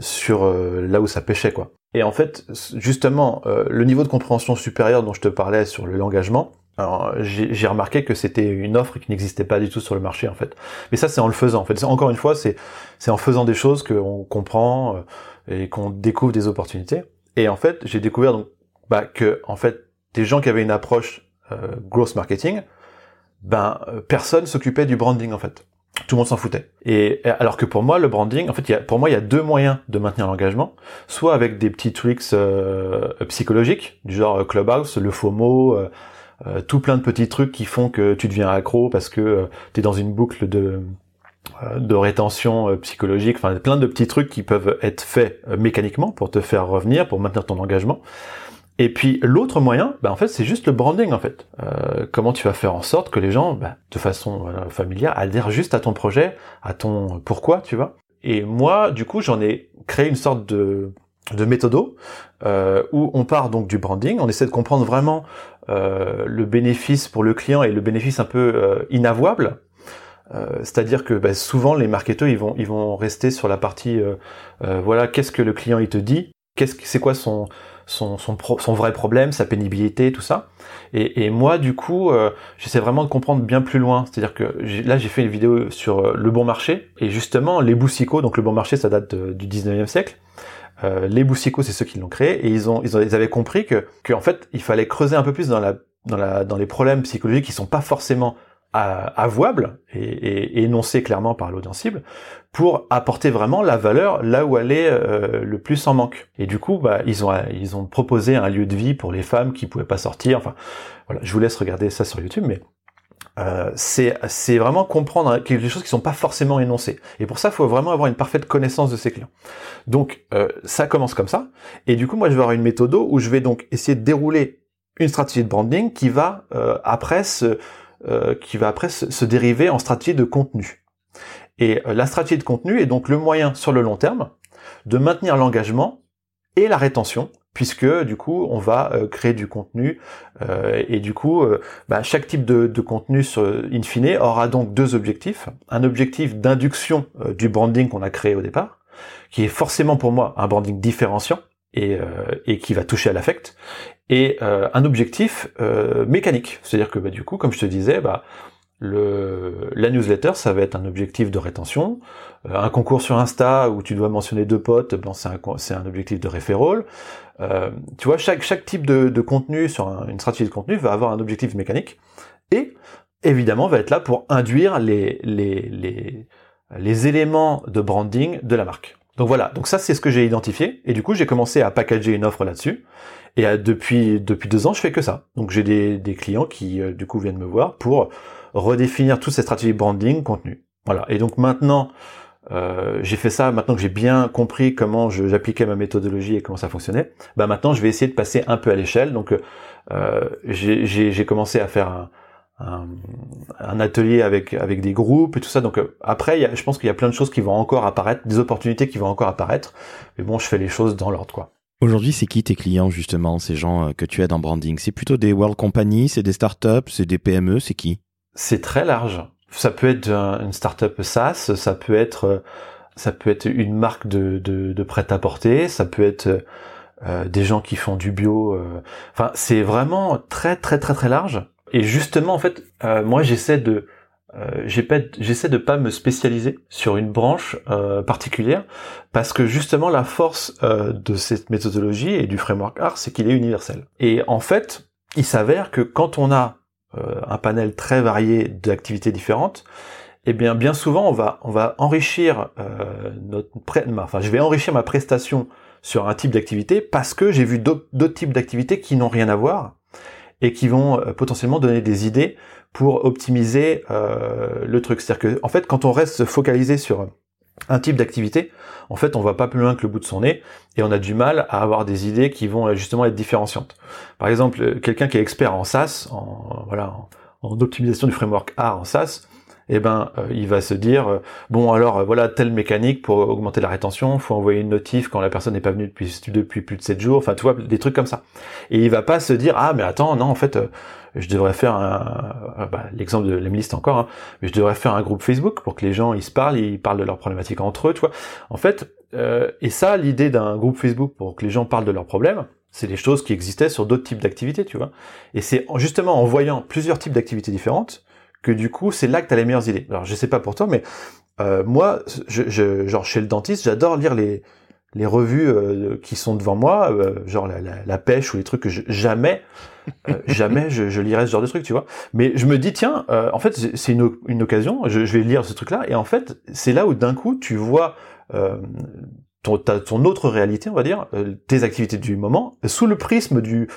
sur euh, là où ça pêchait quoi. Et en fait, justement, euh, le niveau de compréhension supérieur dont je te parlais sur l'engagement, alors j'ai remarqué que c'était une offre qui n'existait pas du tout sur le marché en fait. Mais ça c'est en le faisant. En fait, encore une fois, c'est c'est en faisant des choses qu'on comprend et qu'on découvre des opportunités. Et en fait, j'ai découvert donc bah, que en fait des gens qui avaient une approche euh, marketing, ben personne s'occupait du branding en fait tout le monde s'en foutait. Et alors que pour moi, le branding, en fait, y a, pour moi, il y a deux moyens de maintenir l'engagement. Soit avec des petits tricks euh, psychologiques, du genre euh, Clubhouse, le FOMO, euh, euh, tout plein de petits trucs qui font que tu deviens accro parce que tu es dans une boucle de de rétention psychologique, enfin plein de petits trucs qui peuvent être faits mécaniquement pour te faire revenir, pour maintenir ton engagement. Et puis l'autre moyen, bah, en fait, c'est juste le branding en fait. Euh, comment tu vas faire en sorte que les gens, bah, de façon familière, adhèrent juste à ton projet, à ton pourquoi, tu vois. Et moi, du coup, j'en ai créé une sorte de de méthodo euh, où on part donc du branding, on essaie de comprendre vraiment euh, le bénéfice pour le client et le bénéfice un peu euh, inavouable. Euh, c'est-à-dire que bah, souvent les marketeurs ils vont ils vont rester sur la partie voilà qu'est-ce que le client il te dit, qu'est-ce c'est quoi son son, son, son, vrai problème, sa pénibilité, tout ça. Et, et moi, du coup, euh, j'essaie vraiment de comprendre bien plus loin. C'est-à-dire que là, j'ai fait une vidéo sur euh, le bon marché, et justement, les boussicots, donc le bon marché, ça date du 19e siècle. Euh, les boussicots, c'est ceux qui l'ont créé, et ils ont, ils ont, ils avaient compris que, que en fait, il fallait creuser un peu plus dans la, dans la, dans les problèmes psychologiques qui sont pas forcément avouable et, énoncé clairement par l'audience cible pour apporter vraiment la valeur là où elle est euh, le plus en manque. Et du coup, bah, ils ont ils ont proposé un lieu de vie pour les femmes qui pouvaient pas sortir. Enfin, voilà, je vous laisse regarder ça sur YouTube, mais euh, c'est vraiment comprendre quelque choses qui sont pas forcément énoncées. Et pour ça, il faut vraiment avoir une parfaite connaissance de ses clients. Donc, euh, ça commence comme ça. Et du coup, moi, je vais avoir une méthode où je vais donc essayer de dérouler une stratégie de branding qui va après se qui va après se, dériver en stratégie de contenu. Et euh, la stratégie de contenu est donc le moyen sur le long terme de maintenir l'engagement et la rétention, puisque du coup on va euh, créer du contenu et du coup bah, chaque type de, de contenu sur, in fine aura donc deux objectifs. Un objectif d'induction du branding qu'on a créé au départ, qui est forcément pour moi un branding différenciant, et, et, qui va toucher à l'affect, et euh, un objectif euh, mécanique. C'est-à-dire que bah, du coup, comme je te disais, bah, le, la newsletter, ça va être un objectif de rétention. Euh, un concours sur Insta où tu dois mentionner deux potes, bon, c'est un, un, objectif de referral. tu vois, chaque, chaque type de, de contenu sur une stratégie de contenu va avoir un objectif mécanique et évidemment va être là pour induire les, les, les, les éléments de branding de la marque. Donc voilà, donc ça c'est ce que j'ai identifié et du coup j'ai commencé à packager une offre là-dessus et euh, depuis depuis deux ans je fais que ça. Donc j'ai des, clients qui euh, du coup viennent me voir pour redéfinir toutes ces stratégies branding contenu. Voilà. Et donc maintenant euh, j'ai fait ça maintenant que j'ai bien compris comment j'appliquais ma méthodologie et comment ça fonctionnait. Bah maintenant je vais essayer de passer un peu à l'échelle. Donc euh, j'ai commencé à faire un, un, atelier avec avec des groupes et tout ça. Donc euh, après, y a, je pense qu'il y a plein de choses qui vont encore apparaître, des opportunités qui vont encore apparaître. Mais bon, je fais les choses dans l'ordre, quoi. Aujourd'hui, c'est qui tes clients justement, ces gens euh, que tu aides en branding? C'est plutôt des world companies, c'est des startups, c'est des PME, c'est qui? C'est très large. Ça peut être une startup SaaS, ça peut être euh, ça peut être une marque de, de, de prêt-à-porter, ça peut être euh, des gens qui font du bio. Enfin, c'est vraiment très très très très large. Et justement, en fait, euh, moi, j'essaie de euh, j'essaie de pas me spécialiser sur une branche euh, particulière parce que justement la force euh, de cette méthodologie et du framework art c'est qu'il est universel. Et en fait il s'avère que quand on a un panel très varié d'activités différentes eh bien bien souvent on va on va enrichir notre enfin je vais enrichir ma prestation sur un type d'activité parce que j'ai vu d'autres types d'activités qui n'ont rien à voir et qui vont euh, potentiellement donner des idées pour optimiser euh, le truc. C'est-à-dire que en fait, quand on reste focalisé sur un type d'activité, en fait, on va pas plus loin que le bout de son nez et on a du mal à avoir des idées qui vont euh, justement être différenciantes. Par exemple, quelqu'un qui est expert en SaaS, en voilà, en, en optimisation du framework R en SaaS, eh ben euh, il va se dire euh, bon alors euh, voilà telle mécanique pour augmenter la rétention, faut envoyer une notif quand la personne n'est pas venue depuis depuis plus de 7 jours, enfin tu vois des trucs comme ça. Et il va pas se dire ah mais attends non en fait je devrais faire un bah, l'exemple de l'Emlist encore hein, mais je devrais faire un groupe Facebook pour que les gens ils se parlent, ils parlent de leurs problématiques entre eux, tu vois. En fait et ça l'idée d'un groupe Facebook pour que les gens parlent de leurs problèmes, c'est des choses qui existaient sur d'autres types d'activités, tu vois. Et c'est justement en voyant plusieurs types d'activités différentes que du coup, c'est là que tu as les meilleures idées. Alors, je sais pas pour toi, mais euh, moi, je, genre chez le dentiste, j'adore lire les, les revues euh, qui sont devant moi, euh, genre la, la, pêche ou les trucs que jamais, [LAUGHS] jamais je, je, lirais ce genre de trucs, tu vois. Mais je me dis, tiens, en fait, c'est une, une, occasion, je, je, vais lire ce truc-là, et en fait, c'est là où d'un coup, tu vois ton, ton autre réalité, on va dire, tes activités du moment, sous le prisme du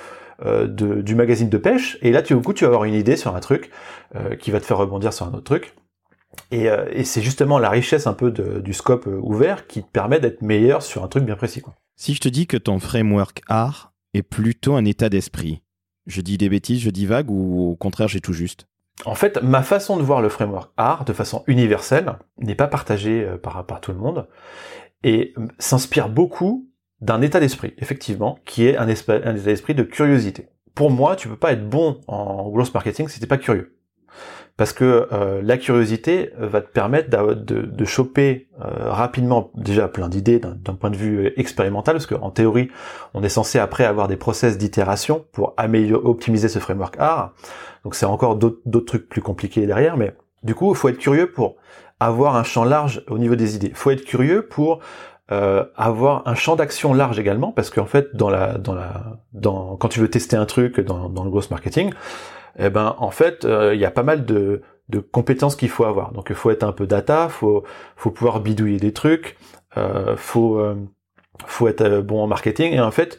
euh, de, du magazine de pêche, et là tu, au coup tu vas avoir une idée sur un truc euh, qui va te faire rebondir sur un autre truc. Et, et c'est justement la richesse un peu de, du scope ouvert qui te permet d'être meilleur sur un truc bien précis. Quoi. Si je te dis que ton framework art est plutôt un état d'esprit, je dis des bêtises, je dis vague ou au contraire j'ai tout juste? En fait, ma façon de voir le framework art de façon universelle n'est pas partagée par, par tout le monde et s'inspire beaucoup d'un état d'esprit, effectivement, qui est un, état d'esprit de curiosité. Pour moi, tu peux pas être bon en growth marketing si t'es pas curieux. Parce que euh, la curiosité va te permettre de, de, choper euh, rapidement déjà plein d'idées d'un point de vue expérimental, parce qu'en théorie, on est censé après avoir des process d'itération pour améliorer, optimiser ce framework art. Donc c'est encore d'autres trucs plus compliqués derrière, mais du coup, il faut être curieux pour avoir un champ large au niveau des idées. Il faut être curieux pour euh, avoir un champ d'action large également, parce qu'en fait, dans la, dans la, dans, quand tu veux tester un truc dans, dans le growth marketing, eh ben, en fait, euh, il y a pas mal de, de compétences qu'il faut avoir. Donc, il faut être un peu data, faut, faut pouvoir bidouiller des trucs, euh, faut, euh, faut être bon en marketing. Et en fait,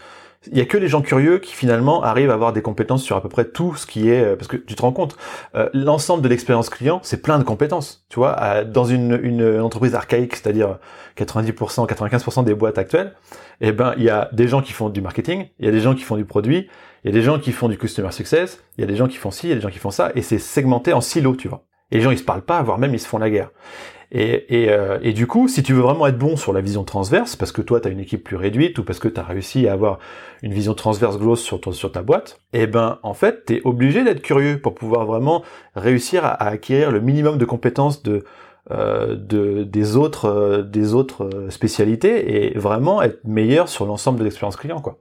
il y a que les gens curieux qui finalement arrivent à avoir des compétences sur à peu près tout ce qui est parce que tu te rends compte euh, l'ensemble de l'expérience client c'est plein de compétences. Tu vois dans une, une entreprise archaïque c'est-à-dire 90% 95% des boîtes actuelles eh ben il y a des gens qui font du marketing il y a des gens qui font du produit il y a des gens qui font du customer success il y a des gens qui font ci il y a des gens qui font ça et c'est segmenté en silos tu vois. Et les gens ils se parlent pas voire même ils se font la guerre et, et, euh, et, du coup, si tu veux vraiment être bon sur la vision transverse, parce que toi, tu as une équipe plus réduite ou parce que tu as réussi à avoir une vision transverse growth sur, ton, sur ta boîte, eh ben, en fait, tu es obligé d'être curieux pour pouvoir vraiment réussir à, acquérir le minimum de compétences de, euh, de des autres, euh, des autres euh, spécialités et vraiment être meilleur sur l'ensemble de l'expérience client, quoi.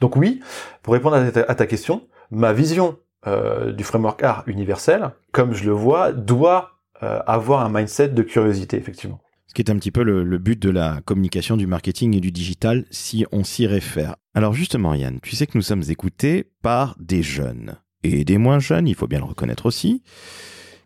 Donc oui, pour répondre à ta, à ta question, ma vision euh, du framework art universel, comme je le vois, doit euh, avoir un mindset de curiosité, effectivement. Ce qui est un petit peu le, but de la communication, du marketing et du digital, si on s'y réfère. Alors justement, Yann, tu sais que nous sommes écoutés par des jeunes et des moins jeunes, il faut bien le reconnaître aussi.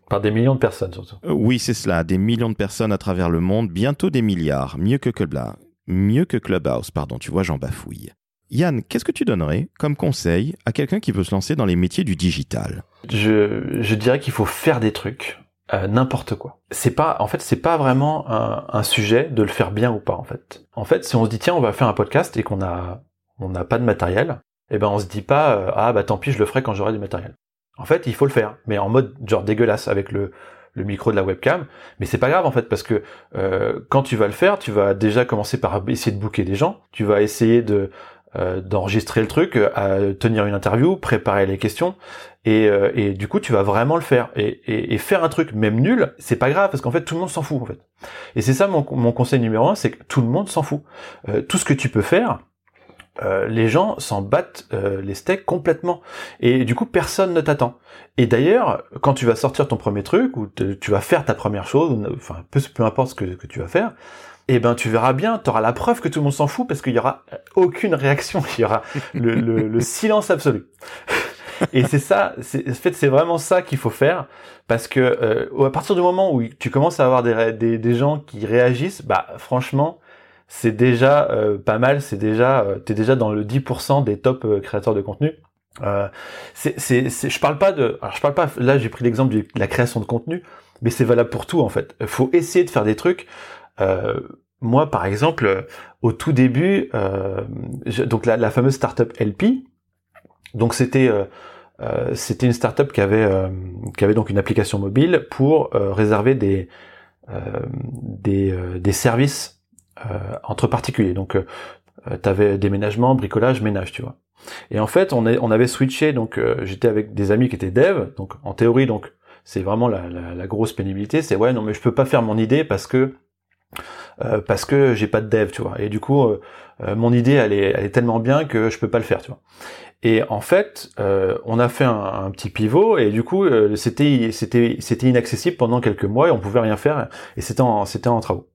Par des millions de personnes surtout. Euh, oui, c'est cela, des millions de personnes à travers le monde, bientôt des milliards, mieux que Clubhouse, mieux que Clubhouse, pardon, tu vois, j'en bafouille. Yann, qu'est-ce que tu donnerais comme conseil à quelqu'un qui veut se lancer dans les métiers du digital? Je, je dirais qu'il faut faire des trucs. Euh, n'importe quoi. C'est pas, en fait, c'est pas vraiment un, sujet de le faire bien ou pas, en fait. En fait, si on se dit tiens, on va faire un podcast et qu'on a, on n'a pas de matériel, eh ben on se dit pas euh, ah bah tant pis, je le ferai quand j'aurai du matériel. En fait, il faut le faire, mais en mode genre dégueulasse avec le le micro de la webcam, mais c'est pas grave en fait parce que euh, quand tu vas le faire, tu vas déjà commencer par essayer de booker des gens, tu vas essayer de euh, d'enregistrer le truc, euh, tenir une interview, préparer les questions, et, euh, et du coup tu vas vraiment le faire. Et, et, et faire un truc même nul, c'est pas grave parce qu'en fait tout le monde s'en fout en fait. Et c'est ça mon, mon, conseil numéro un, c'est que tout le monde s'en fout. tout ce que tu peux faire, les gens s'en battent les steaks complètement. Et du coup, personne ne t'attend. Et d'ailleurs, quand tu vas sortir ton premier truc, ou tu vas faire ta première chose, enfin, peu, peu importe ce que, que tu vas faire, eh ben tu verras bien, tu auras la preuve que tout le monde s'en fout parce qu'il y aura aucune réaction, [LAUGHS] il y aura le, le, silence absolu. [LAUGHS] Et c'est ça, en fait, c'est vraiment ça qu'il faut faire parce que euh, à partir du moment où tu commences à avoir des, des, gens qui réagissent, bah franchement, c'est déjà euh, pas mal, c'est déjà, euh, t'es déjà dans le 10% des top euh, créateurs de contenu. Euh, c'est, je parle pas de, alors je parle pas, là j'ai pris l'exemple de la création de contenu, mais c'est valable pour tout en fait. Faut essayer de faire des trucs euh, moi, par exemple, euh, au tout début, euh, donc la, la, fameuse startup LP, donc c'était c'était une startup qui avait qui avait donc une application mobile pour réserver des des, des services entre particuliers. Donc tu avais déménagement, bricolage, ménage, tu vois. Et en fait, on, est, on avait switché, donc j'étais avec des amis qui étaient dev, donc en théorie, donc c'est vraiment la, la, la, grosse pénibilité, c'est ouais non mais je peux pas faire mon idée parce que euh, parce que j'ai pas de dev, tu vois. Et du coup, euh, euh, mon idée, elle est, elle est tellement bien que je peux pas le faire, tu vois. Et en fait, on a fait un, petit pivot et du coup, c'était c'était c'était inaccessible pendant quelques mois et on pouvait rien faire et c'était en c'était en travaux.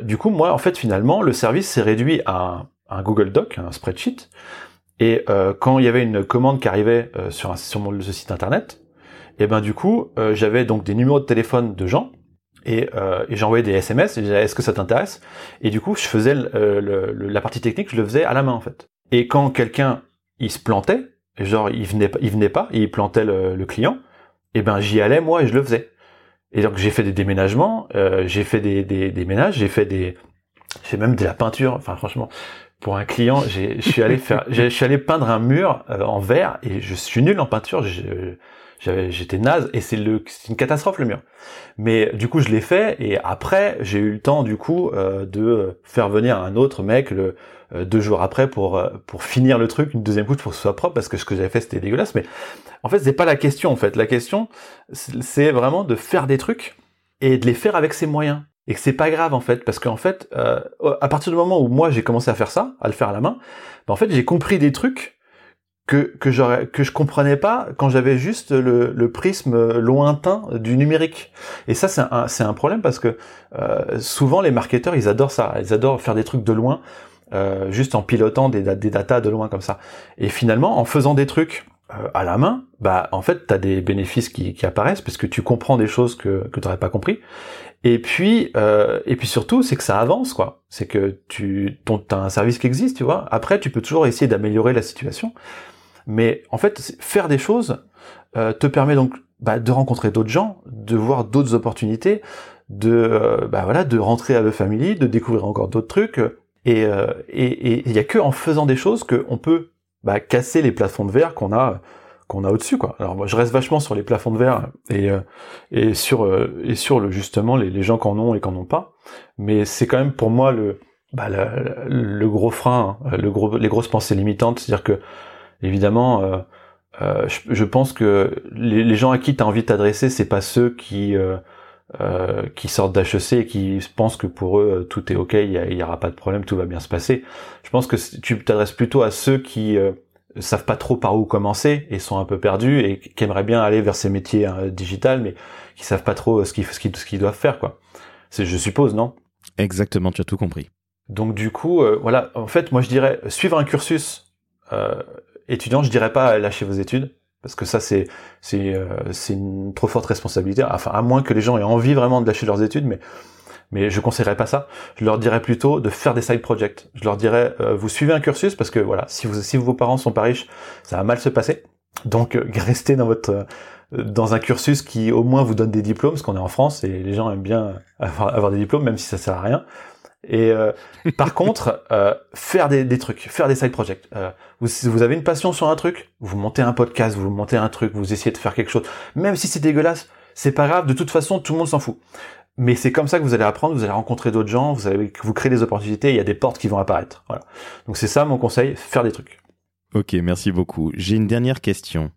du coup, moi, en fait, finalement, le service s'est réduit à un, Google Doc, un spreadsheet. Et quand il y avait une commande qui arrivait sur un, sur mon site internet, et ben du coup, j'avais donc des numéros de téléphone de gens et, euh, j'envoyais des SMS et disais est-ce que ça t'intéresse? Et du coup je faisais le, la partie technique je le faisais à la main en fait et quand quelqu'un il se plantait genre il venait il venait pas il plantait le, client et ben j'y allais moi et je le faisais Et donc j'ai fait des déménagements, euh, j'ai fait des, des, des ménages, j'ai fait des, j'ai même de la peinture. Enfin franchement, pour un client, je suis allé faire, je suis allé peindre un mur euh, en verre et je suis nul en peinture. J'avais, j'étais naze et c'est le, c'est une catastrophe le mur. Mais du coup je l'ai fait et après j'ai eu le temps du coup euh, de faire venir un autre mec le euh, deux jours après pour pour finir le truc une deuxième couche pour que ce soit propre parce que ce que j'avais fait c'était dégueulasse. Mais en fait c'est pas la question en fait. La question c'est vraiment de faire des trucs et de les faire avec ses moyens et que c'est pas grave en fait parce qu'en fait euh, à partir du moment où moi j'ai commencé à faire ça à le faire à la main ben, en fait j'ai compris des trucs que que j'aurais que je comprenais pas quand j'avais juste le, le, prisme lointain du numérique. Et ça c'est un c'est un problème parce que euh, souvent les marketeurs ils adorent ça. Ils adorent faire des trucs de loin euh, juste en pilotant des des datas de loin comme ça. Et finalement en faisant des trucs euh, à la main, bah en fait tu as des bénéfices qui, qui apparaissent parce que tu comprends des choses que que t'aurais pas compris. Et puis, euh, et puis surtout, c'est que ça avance, quoi. C'est que tu, ton, as un service qui existe, tu vois. Après, tu peux toujours essayer d'améliorer la situation, mais en fait, faire des choses euh, te permet donc bah, de rencontrer d'autres gens, de voir d'autres opportunités, de, euh, bah voilà, de rentrer à The Family, de découvrir encore d'autres trucs. Et il y a que en faisant des choses qu'on peut bah, casser les plafonds de verre qu'on a qu'on a au-dessus quoi. Alors moi je reste vachement sur les plafonds de verre et euh, et sur euh, et sur le justement les, les gens qui en ont et qui en ont pas. Mais c'est quand même pour moi le bah, le, gros frein, hein, le gros les grosses pensées limitantes, c'est-à-dire que évidemment euh, euh je, pense que les, les, gens à qui tu as envie de t'adresser, c'est pas ceux qui qui sortent d'HEC et qui pensent que pour eux tout est ok, il y, y, aura pas de problème, tout va bien se passer. Je pense que tu t'adresses plutôt à ceux qui savent pas trop par où commencer et sont un peu perdus et qui aimeraient bien aller vers ces métiers hein, digital mais qui savent pas trop ce qu'ils ce qu'ils, qu'ils doivent faire quoi. C'est je suppose non? Exactement, tu as tout compris. Donc du coup euh, voilà, en fait moi je dirais suivre un cursus euh, étudiant, je dirais pas lâcher vos études parce que ça c'est c'est euh, c'est une trop forte responsabilité enfin à moins que les gens aient envie vraiment de lâcher leurs études mais mais je conseillerais pas ça. Je leur dirais plutôt de faire des side projects. Je leur dirais, euh, vous suivez un cursus parce que voilà, si, vous, si vos parents sont pas riches, ça va mal se passer. Donc euh, [LAUGHS] restez dans votre euh, dans un cursus qui au moins vous donne des diplômes, parce qu'on est en France et les gens aiment bien avoir, avoir des diplômes, même si ça sert à rien. Et par contre, faire des, des, trucs, faire des side projects. vous, si vous avez une passion sur un truc, vous montez un podcast, vous montez un truc, vous essayez de faire quelque chose, même si c'est dégueulasse, c'est pas grave. De toute façon, tout le monde s'en fout. Mais c'est comme ça que vous allez apprendre, vous allez rencontrer d'autres gens, vous allez vous créer des opportunités, il y a des portes qui vont apparaître. Voilà. Donc c'est ça mon conseil, faire des trucs. Ok, merci beaucoup. J'ai une dernière question.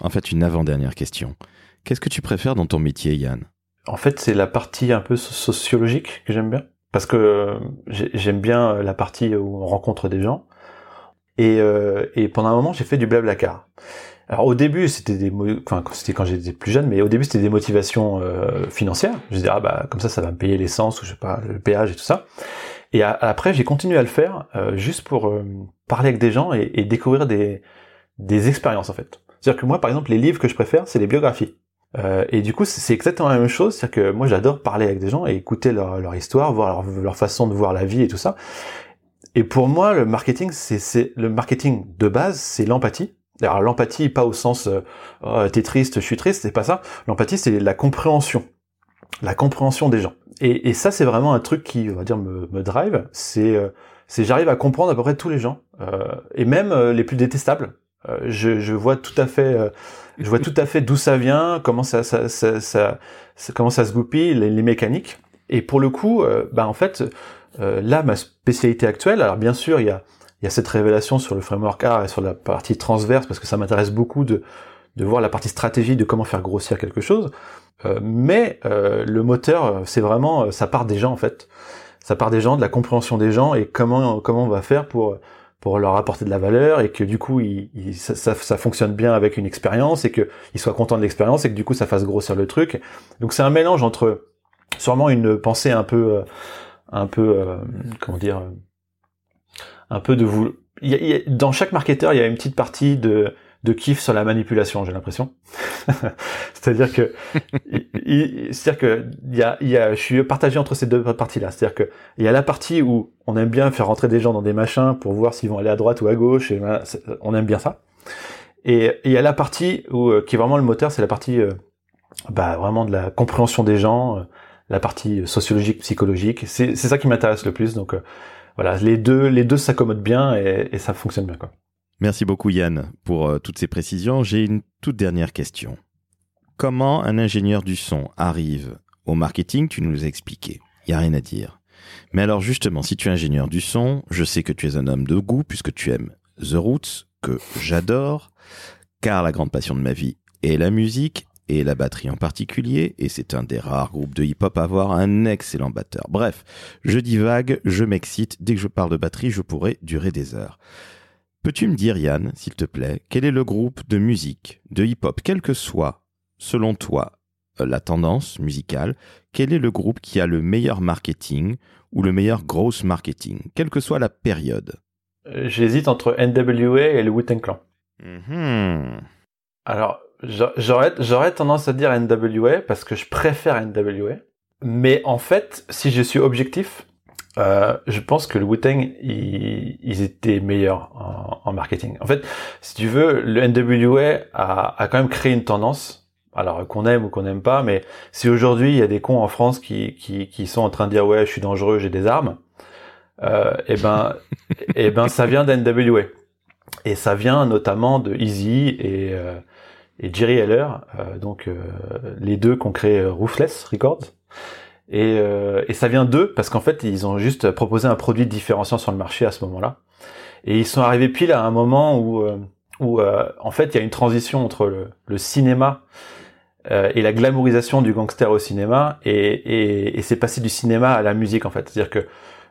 En fait, une avant-dernière question. Qu'est-ce que tu préfères dans ton métier, Yann? En fait, c'est la partie un peu sociologique que j'aime bien. Parce que euh, j'aime bien euh, la partie où on rencontre des gens. Et, euh, et pendant un moment, j'ai fait du blablacar. Alors au début, c'était des, enfin c'était quand j'étais plus jeune, mais au début c'était des motivations euh, financières. Je disais ah bah comme ça ça va me payer l'essence ou je sais pas le péage et tout ça. Et après j'ai continué à le faire euh, juste pour euh, parler avec des gens et, et découvrir des des expériences en fait. C'est-à-dire que moi par exemple les livres que je préfère c'est les biographies. Euh, et du coup c'est exactement la même chose, c'est-à-dire que moi j'adore parler avec des gens et écouter leur, histoire, voir leur, leur façon de voir la vie et tout ça. Et pour moi le marketing c'est le marketing de base c'est l'empathie alors l'empathie, pas au sens euh, oh, t'es triste, je suis triste, c'est pas ça. L'empathie, c'est la compréhension, la compréhension des gens. Et, et ça, c'est vraiment un truc qui, on va dire, me, me drive. C'est, euh, c'est j'arrive à comprendre à peu près tous les gens, euh, et même euh, les plus détestables. Euh, je, je, vois tout à fait, je vois tout à fait d'où ça vient, comment ça, ça, ça, ça, comment ça se goupille, les, mécaniques. Et pour le coup, bah en fait, là, ma spécialité actuelle, alors bien sûr, il y a y a cette révélation sur le framework A et sur la partie transverse parce que ça m'intéresse beaucoup de, de voir la partie stratégie de comment faire grossir quelque chose. Euh, mais euh, le moteur, euh, c'est vraiment, euh, ça part des gens en fait. Ça part des gens, de la compréhension des gens et comment comment on va faire pour pour leur apporter de la valeur et que du coup il, ça, ça, ça, fonctionne bien avec une expérience et qu'ils soient contents de l'expérience et que du coup ça fasse grossir le truc. Donc c'est un mélange entre sûrement une pensée un peu un peu comment dire un peu de vous. dans chaque marketeur, il y a une petite partie de de kiff sur la manipulation, j'ai l'impression. [LAUGHS] c'est-à-dire que, [LAUGHS] c'est-à-dire que il y a, il y a, je suis partagé entre ces deux parties-là. C'est-à-dire que il y a la partie où on aime bien faire rentrer des gens dans des machins pour voir s'ils vont aller à droite ou à gauche. Et on aime bien ça. Et il y a la partie où, euh, qui est vraiment le moteur, c'est la partie euh, bah, vraiment de la compréhension des gens, la partie sociologique, psychologique. C'est ça qui m'intéresse le plus. Donc voilà, les deux, les deux s'accommodent bien et, et, ça fonctionne bien. Quoi. Merci beaucoup Yann pour toutes ces précisions. J'ai une toute dernière question. Comment un ingénieur du son arrive au marketing? Tu nous as expliqué. Il n'y a rien à dire. Mais alors justement, si tu es ingénieur du son, je sais que tu es un homme de goût puisque tu aimes The Roots, que j'adore, car la grande passion de ma vie est la musique et la batterie en particulier, et c'est un des rares groupes de hip-hop à avoir un excellent batteur. Bref, je divague, je m'excite, dès que je parle de batterie, je pourrais durer des heures. Peux-tu me dire, Yann, s'il te plaît, quel est le groupe de musique, de hip-hop, quel que soit selon toi, euh, la tendance musicale, quel est le groupe qui a le meilleur marketing ou le meilleur gross marketing, quelle que soit la période? Euh, J'hésite entre NWA et le Wu-Tang Clan. Mm-hmm. Alors, j'aurais tendance à dire NWA parce que je préfère NWA. Mais en fait, si je suis objectif, euh, je pense que le Wu-Tang, ils, étaient meilleurs en, marketing. En fait, si tu veux, le NWA a, a quand même créé une tendance alors qu'on aime ou qu'on n'aime pas, mais si aujourd'hui il y a des cons en France qui, qui, qui, sont en train de dire ouais je suis dangereux, j'ai des armes, euh, et eh ben et [LAUGHS] eh ben ça vient d'NWA et ça vient notamment de Easy et euh, et Jerry Heller, euh, donc les deux qui ont créé Roofless Records. Et, euh, et ça vient d'eux parce qu'en fait ils ont juste proposé un produit différenciant sur le marché à ce moment-là. Et ils sont arrivés pile à un moment où où en fait il y a une transition entre le, le cinéma euh, et la glamourisation du gangster au cinéma et, et, et c'est passé du cinéma à la musique en fait. C'est-à-dire que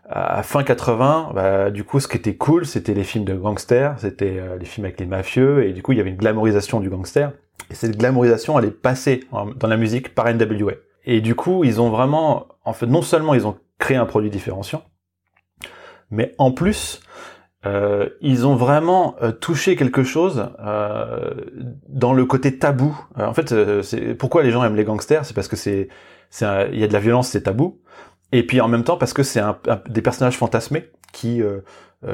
à fin 80, bah, du coup, ce qui était cool, c'était les films de gangsters, c'était euh, les films avec les mafieux, et du coup, il y avait une glamourisation du gangster. Et cette glamourisation, elle est passée dans la musique par NWA. Et du coup, ils ont vraiment, en fait, non seulement ils ont créé un produit différenciant, mais en plus, euh, ils ont vraiment euh, touché quelque chose euh, dans le côté tabou. Euh, en fait, c'est pourquoi les gens aiment les gangsters, c'est parce que c'est il y a de la violence, c'est tabou. Et puis en même temps parce que c'est un, des personnages fantasmés qui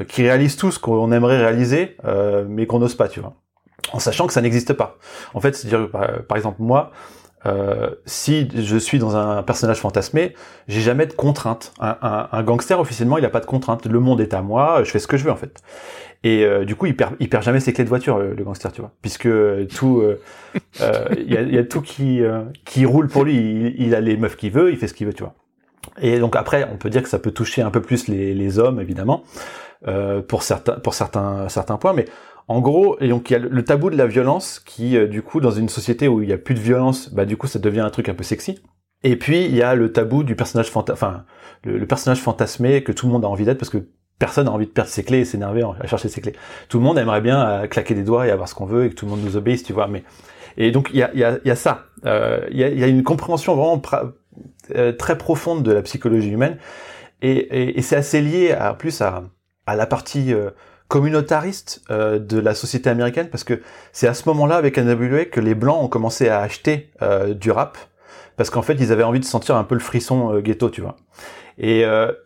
qui réalisent tout ce qu'on aimerait réaliser, mais qu'on n'ose pas, tu vois. En sachant que ça n'existe pas. En fait, c'est dire par exemple moi, euh, si je suis dans un personnage fantasmé, j'ai jamais de contraintes. Un, gangster officiellement, il a pas de contraintes. Le monde est à moi, je fais ce que je veux en fait. Et euh, du coup, il perd, il perd jamais ses clés de voiture, le, gangster, tu vois, puisque tout, euh, il y, a, tout qui qui roule pour lui. Il, a les meufs qu'il veut, il fait ce qu'il veut, tu vois. Et donc après, on peut dire que ça peut toucher un peu plus les, les hommes, évidemment, pour certains pour certains certains points, mais en gros, et il y a le tabou de la violence qui, euh, du coup, dans une société où il y a plus de violence, bah du coup, ça devient un truc un peu sexy. Et puis il y a le tabou du personnage enfin le, personnage fantasmé que tout le monde a envie d'être parce que personne n'a envie de perdre ses clés et s'énerver à chercher ses clés. Tout le monde aimerait bien euh, claquer des doigts et avoir ce qu'on veut et que tout le monde nous obéisse, tu vois. Mais et donc il y a, ça. Euh, il y, a, une compréhension vraiment très profonde de la psychologie humaine et, c'est assez lié à plus à la partie communautariste euh, de la société américaine parce que c'est à ce moment-là avec NWA que les blancs ont commencé à acheter euh, du rap. Parce qu'en fait ils avaient envie de sentir un peu le frisson euh, ghetto tu vois. Et,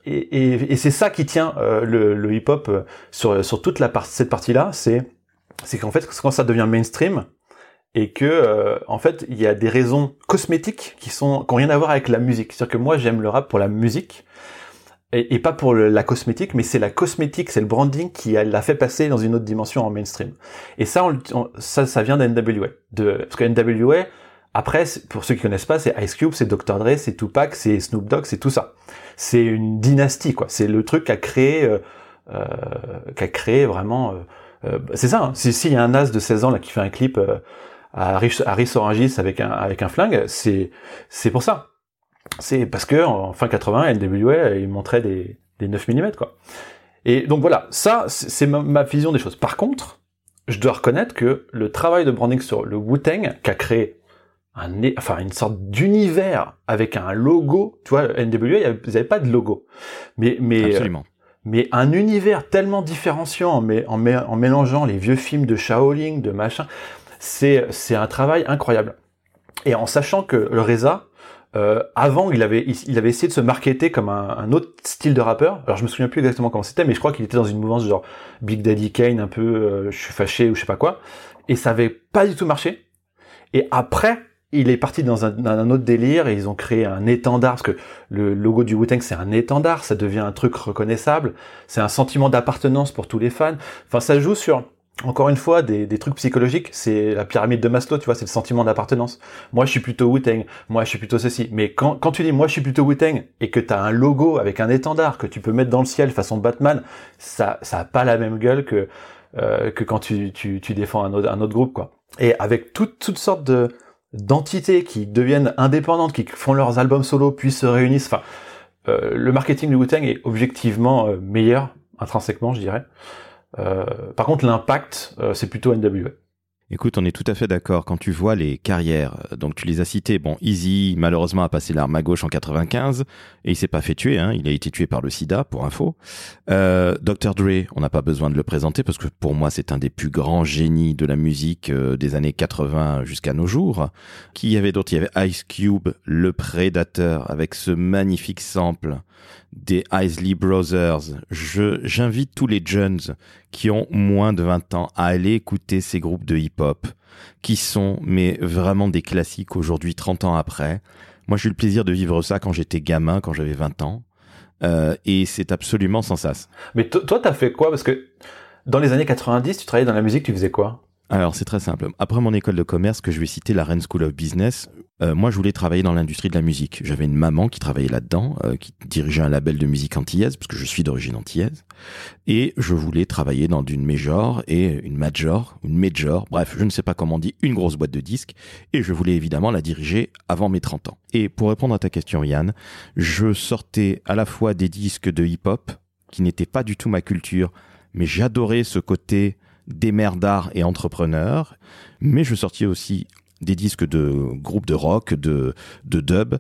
et, et, c'est ça qui tient le, le hip-hop sur, sur toute la partie cette partie-là c'est c'est qu'en fait quand ça devient mainstream et que en fait il y a des raisons cosmétiques qui sont qui ont rien à voir avec la musique. C'est-à-dire que moi j'aime le rap pour la musique et, pas pour la cosmétique, mais c'est la cosmétique, c'est le branding qui l'a fait passer dans une autre dimension en mainstream. Et ça, ça, vient. De, parce que NWA, après, pour ceux qui connaissent pas, c'est Ice Cube, c'est Dr. Dre, c'est Tupac, c'est Snoop Dogg, c'est tout ça. C'est une dynastie, quoi. C'est le truc qui a créé, euh, euh, qui créé vraiment. Euh, euh c'est ça. Hein. S'il y a un as de 16 ans là qui fait un clip euh, à Harris Orangis avec un avec un flingue, c'est c'est pour ça c'est parce que en fin 80, NWA, il montrait des, des 9 mm, quoi. Et donc voilà, ça, c'est ma, vision des choses. Par contre, je dois reconnaître que le travail de branding sur le Wu-Tang, qui a créé un, enfin, une sorte d'univers avec un logo, tu vois, NWA, ils n'avaient pas de logo. Mais, mais, Absolument. mais un univers tellement différenciant mais en, en mélangeant les vieux films de Shaolin, de machin, c'est, c'est un travail incroyable. Et en sachant que le Reza, euh, avant, il avait, il, avait essayé de se marketer comme un, autre style de rappeur. Alors, je me souviens plus exactement comment c'était, mais je crois qu'il était dans une mouvance genre Big Daddy Kane, un peu, euh, je suis fâché ou je sais pas quoi. Et ça avait pas du tout marché. Et après, il est parti dans un, autre délire et ils ont créé un étendard parce que le logo du Wu-Tang c'est un étendard, ça devient un truc reconnaissable, c'est un sentiment d'appartenance pour tous les fans. Enfin, ça joue sur encore une fois, des, des trucs psychologiques, c'est la pyramide de Maslow, tu vois, c'est le sentiment d'appartenance. Moi, je suis plutôt Wu-Tang, moi, je suis plutôt ceci. Mais quand, quand tu dis moi, je suis plutôt Wu-Tang et que tu as un logo avec un étendard que tu peux mettre dans le ciel façon Batman, ça ça a pas la même gueule que euh, que quand tu, tu, tu défends un autre, un autre groupe, quoi. Et avec toutes toutes sortes de d'entités qui deviennent indépendantes, qui font leurs albums solo, puis se réunissent. Enfin, euh, le marketing du Wu-Tang est objectivement euh, meilleur, intrinsèquement, je dirais. Euh, par contre, l'impact, euh, c'est plutôt NWA. Écoute, on est tout à fait d'accord. Quand tu vois les carrières, euh, donc tu les as citées. Bon, Easy, malheureusement, a passé l'arme à gauche en 95 et il s'est pas fait tuer. Hein. Il a été tué par le SIDA, pour info. Euh, Dr. Dre, on n'a pas besoin de le présenter parce que pour moi, c'est un des plus grands génies de la musique des années 80 jusqu'à nos jours. Qui y avait d'autres Il y avait Ice Cube, le Prédateur, avec ce magnifique sample des Isley Brothers. Je, j'invite tous les jeunes qui ont moins de 20 ans à aller écouter ces groupes de hip-hop qui sont, mais vraiment des classiques aujourd'hui, 30 ans après. Moi, j'ai eu le plaisir de vivre ça quand j'étais gamin, quand j'avais 20 ans. Euh, et c'est absolument sans sas. Mais toi, t'as fait quoi? Parce que dans les années 90, tu travaillais dans la musique, tu faisais quoi? Alors c'est très simple. Après mon école de commerce que je vais citer, la Rennes School of Business, euh, moi je voulais travailler dans l'industrie de la musique. J'avais une maman qui travaillait là-dedans, euh, qui dirigeait un label de musique antillaise, parce que je suis d'origine antillaise, et je voulais travailler dans une major et une major, une major, bref, je ne sais pas comment on dit, une grosse boîte de disques, et je voulais évidemment la diriger avant mes 30 ans. Et pour répondre à ta question Yann, je sortais à la fois des disques de hip-hop, qui n'étaient pas du tout ma culture, mais j'adorais ce côté des d'art et entrepreneurs, mais je sortais aussi des disques de groupes de rock, de, de dub,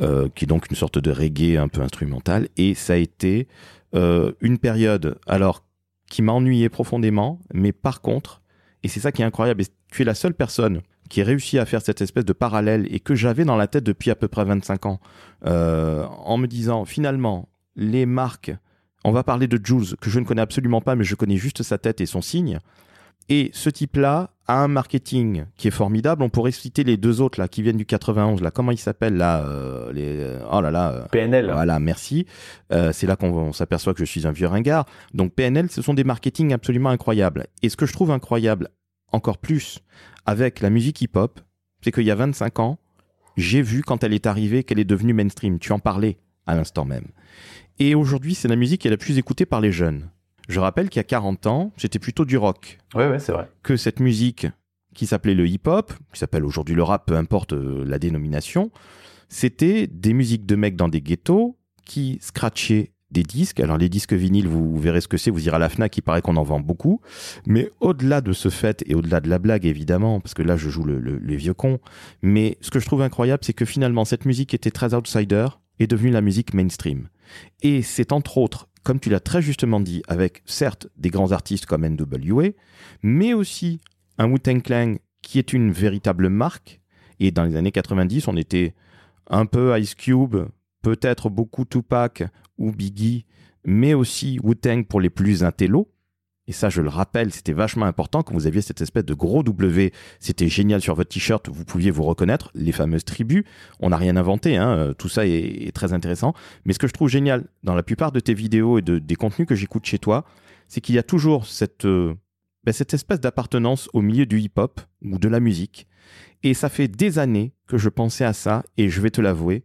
euh, qui est donc une sorte de reggae un peu instrumental, et ça a été euh, une période alors qui m'a ennuyé profondément, mais par contre, et c'est ça qui est incroyable, tu es la seule personne qui ait réussi à faire cette espèce de parallèle et que j'avais dans la tête depuis à peu près 25 ans, euh, en me disant finalement les marques on va parler de Jules, que je ne connais absolument pas, mais je connais juste sa tête et son signe. Et ce type-là a un marketing qui est formidable. On pourrait citer les deux autres là qui viennent du 91 là. Comment ils s'appellent là euh, les... Euh, oh là là. Euh, PNL. Voilà, merci. c'est là qu'on s'aperçoit que je suis un vieux ringard. Donc PNL, ce sont des marketing absolument incroyables. Et ce que je trouve incroyable encore plus avec la musique hip-hop, c'est qu'il y a 25 ans, j'ai vu quand elle est arrivée qu'elle est devenue mainstream. Tu en parlais à l'instant même. Et aujourd'hui, c'est la musique qui est la plus écoutée par les jeunes. Je rappelle qu'il y a 40 ans, c'était plutôt du rock. Ouais, ouais, c'est vrai. Que cette musique qui s'appelait le hip-hop, qui s'appelle aujourd'hui le rap, peu importe euh, la dénomination, c'était des musiques de mecs dans des ghettos qui scratchaient des disques. Alors les disques vinyles, vous, verrez ce que c'est, vous irez à la FNAC, il paraît qu'on en vend beaucoup. Mais au-delà de ce fait, et au-delà de la blague évidemment, parce que là je joue le, les vieux cons, mais ce que je trouve incroyable, c'est que finalement cette musique était très outsider, est devenue la musique mainstream. Et c'est entre autres, comme tu l'as très justement dit, avec certes des grands artistes comme NWA, mais aussi un Wu-Tang Clan qui est une véritable marque. Et dans les années 90, on était un peu Ice Cube, peut-être beaucoup Tupac ou Biggie, mais aussi Wu-Tang pour les plus intellos. Et ça, je le rappelle, c'était vachement important quand vous aviez cette espèce de gros W. C'était génial sur votre t-shirt, vous pouviez vous reconnaître, les fameuses tribus. On n'a rien inventé, hein, euh, tout ça est, très intéressant. Mais ce que je trouve génial dans la plupart de tes vidéos et de, des contenus que j'écoute chez toi, c'est qu'il y a toujours euh, ben, cette espèce d'appartenance au milieu du hip-hop ou de la musique. Et ça fait des années que je pensais à ça, et je vais te l'avouer,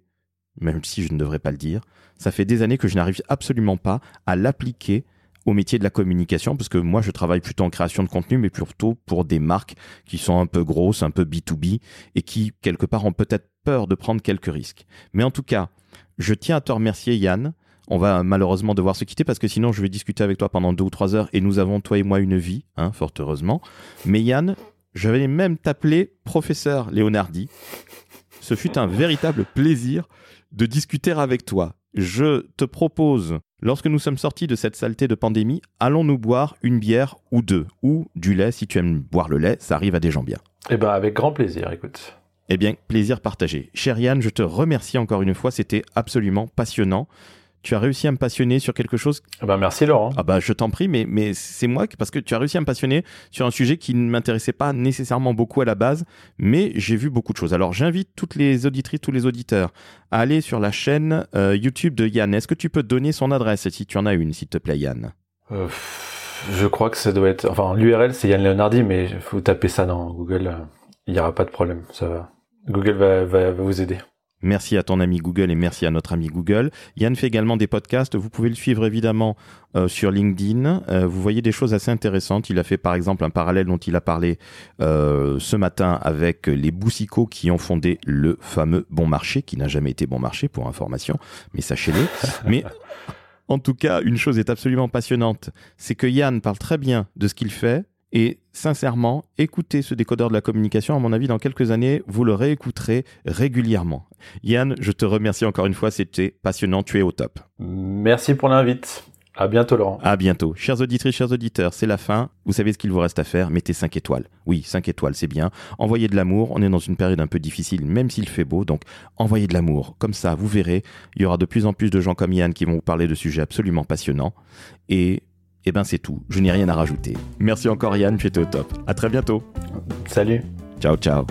même si je ne devrais pas le dire, ça fait des années que je n'arrive absolument pas à l'appliquer au métier de la communication parce que moi je travaille plutôt en création de contenu mais plutôt pour des marques qui sont un peu grosses, un peu B2B et qui quelque part ont peut-être peur de prendre quelques risques. Mais en tout cas, je tiens à te remercier Yann. On va malheureusement devoir se quitter parce que sinon je vais discuter avec toi pendant deux ou trois heures et nous avons toi et moi une vie, hein, fort heureusement. Mais Yann, je vais même t'appeler professeur Leonardi. Ce fut un véritable plaisir de discuter avec toi. Je te propose Lorsque nous sommes sortis de cette saleté de pandémie, allons-nous boire une bière ou deux, ou du lait si tu aimes boire le lait, ça arrive à des gens bien. Eh ben avec grand plaisir, écoute. Eh bien, plaisir partagé. Cher Yann, je te remercie encore une fois, c'était absolument passionnant. Tu as réussi à me passionner sur quelque chose. Eh ben merci Laurent. Ah bah je t'en prie, mais mais c'est moi parce que tu as réussi à me passionner sur un sujet qui ne m'intéressait pas nécessairement beaucoup à la base, mais j'ai vu beaucoup de choses. Alors j'invite toutes les auditrices, tous les auditeurs à aller sur la chaîne euh, YouTube de Yann. Est-ce que tu peux donner son adresse si tu en as une, s'il te plaît, Yann? Euh, Je crois que ça doit être, enfin l'URL c'est Yann Leonardi, mais il faut taper ça dans Google. Euh, il n'y aura pas de problème, ça va. Google va, va vous aider. Merci à ton ami Google et merci à notre ami Google. Yann fait également des podcasts. Vous pouvez le suivre évidemment euh, sur LinkedIn. Euh, vous voyez des choses assez intéressantes. Il a fait par exemple un parallèle dont il a parlé euh, ce matin avec les Boussicots qui ont fondé le fameux Bon Marché, qui n'a jamais été Bon Marché pour information, mais sachez-le. [LAUGHS] mais en tout cas, une chose est absolument passionnante, c'est que Yann parle très bien de ce qu'il fait, et sincèrement, écoutez ce décodeur de la communication. À mon avis, dans quelques années, vous le réécouterez régulièrement. Yann, je te remercie encore une fois. C'était passionnant. Tu es au top. Merci pour l'invite. À bientôt, Laurent. À bientôt. Chers auditrices, chers auditeurs, c'est la fin. Vous savez ce qu'il vous reste à faire. Mettez 5 étoiles. Oui, 5 étoiles, c'est bien. Envoyez de l'amour. On est dans une période un peu difficile, même s'il fait beau. Donc, envoyez de l'amour. Comme ça, vous verrez, il y aura de plus en plus de gens comme Yann qui vont vous parler de sujets absolument passionnants. Et et eh ben c'est tout, je n'ai rien à rajouter. Merci encore Yann, tu étais au top. À très bientôt. Salut. Ciao ciao.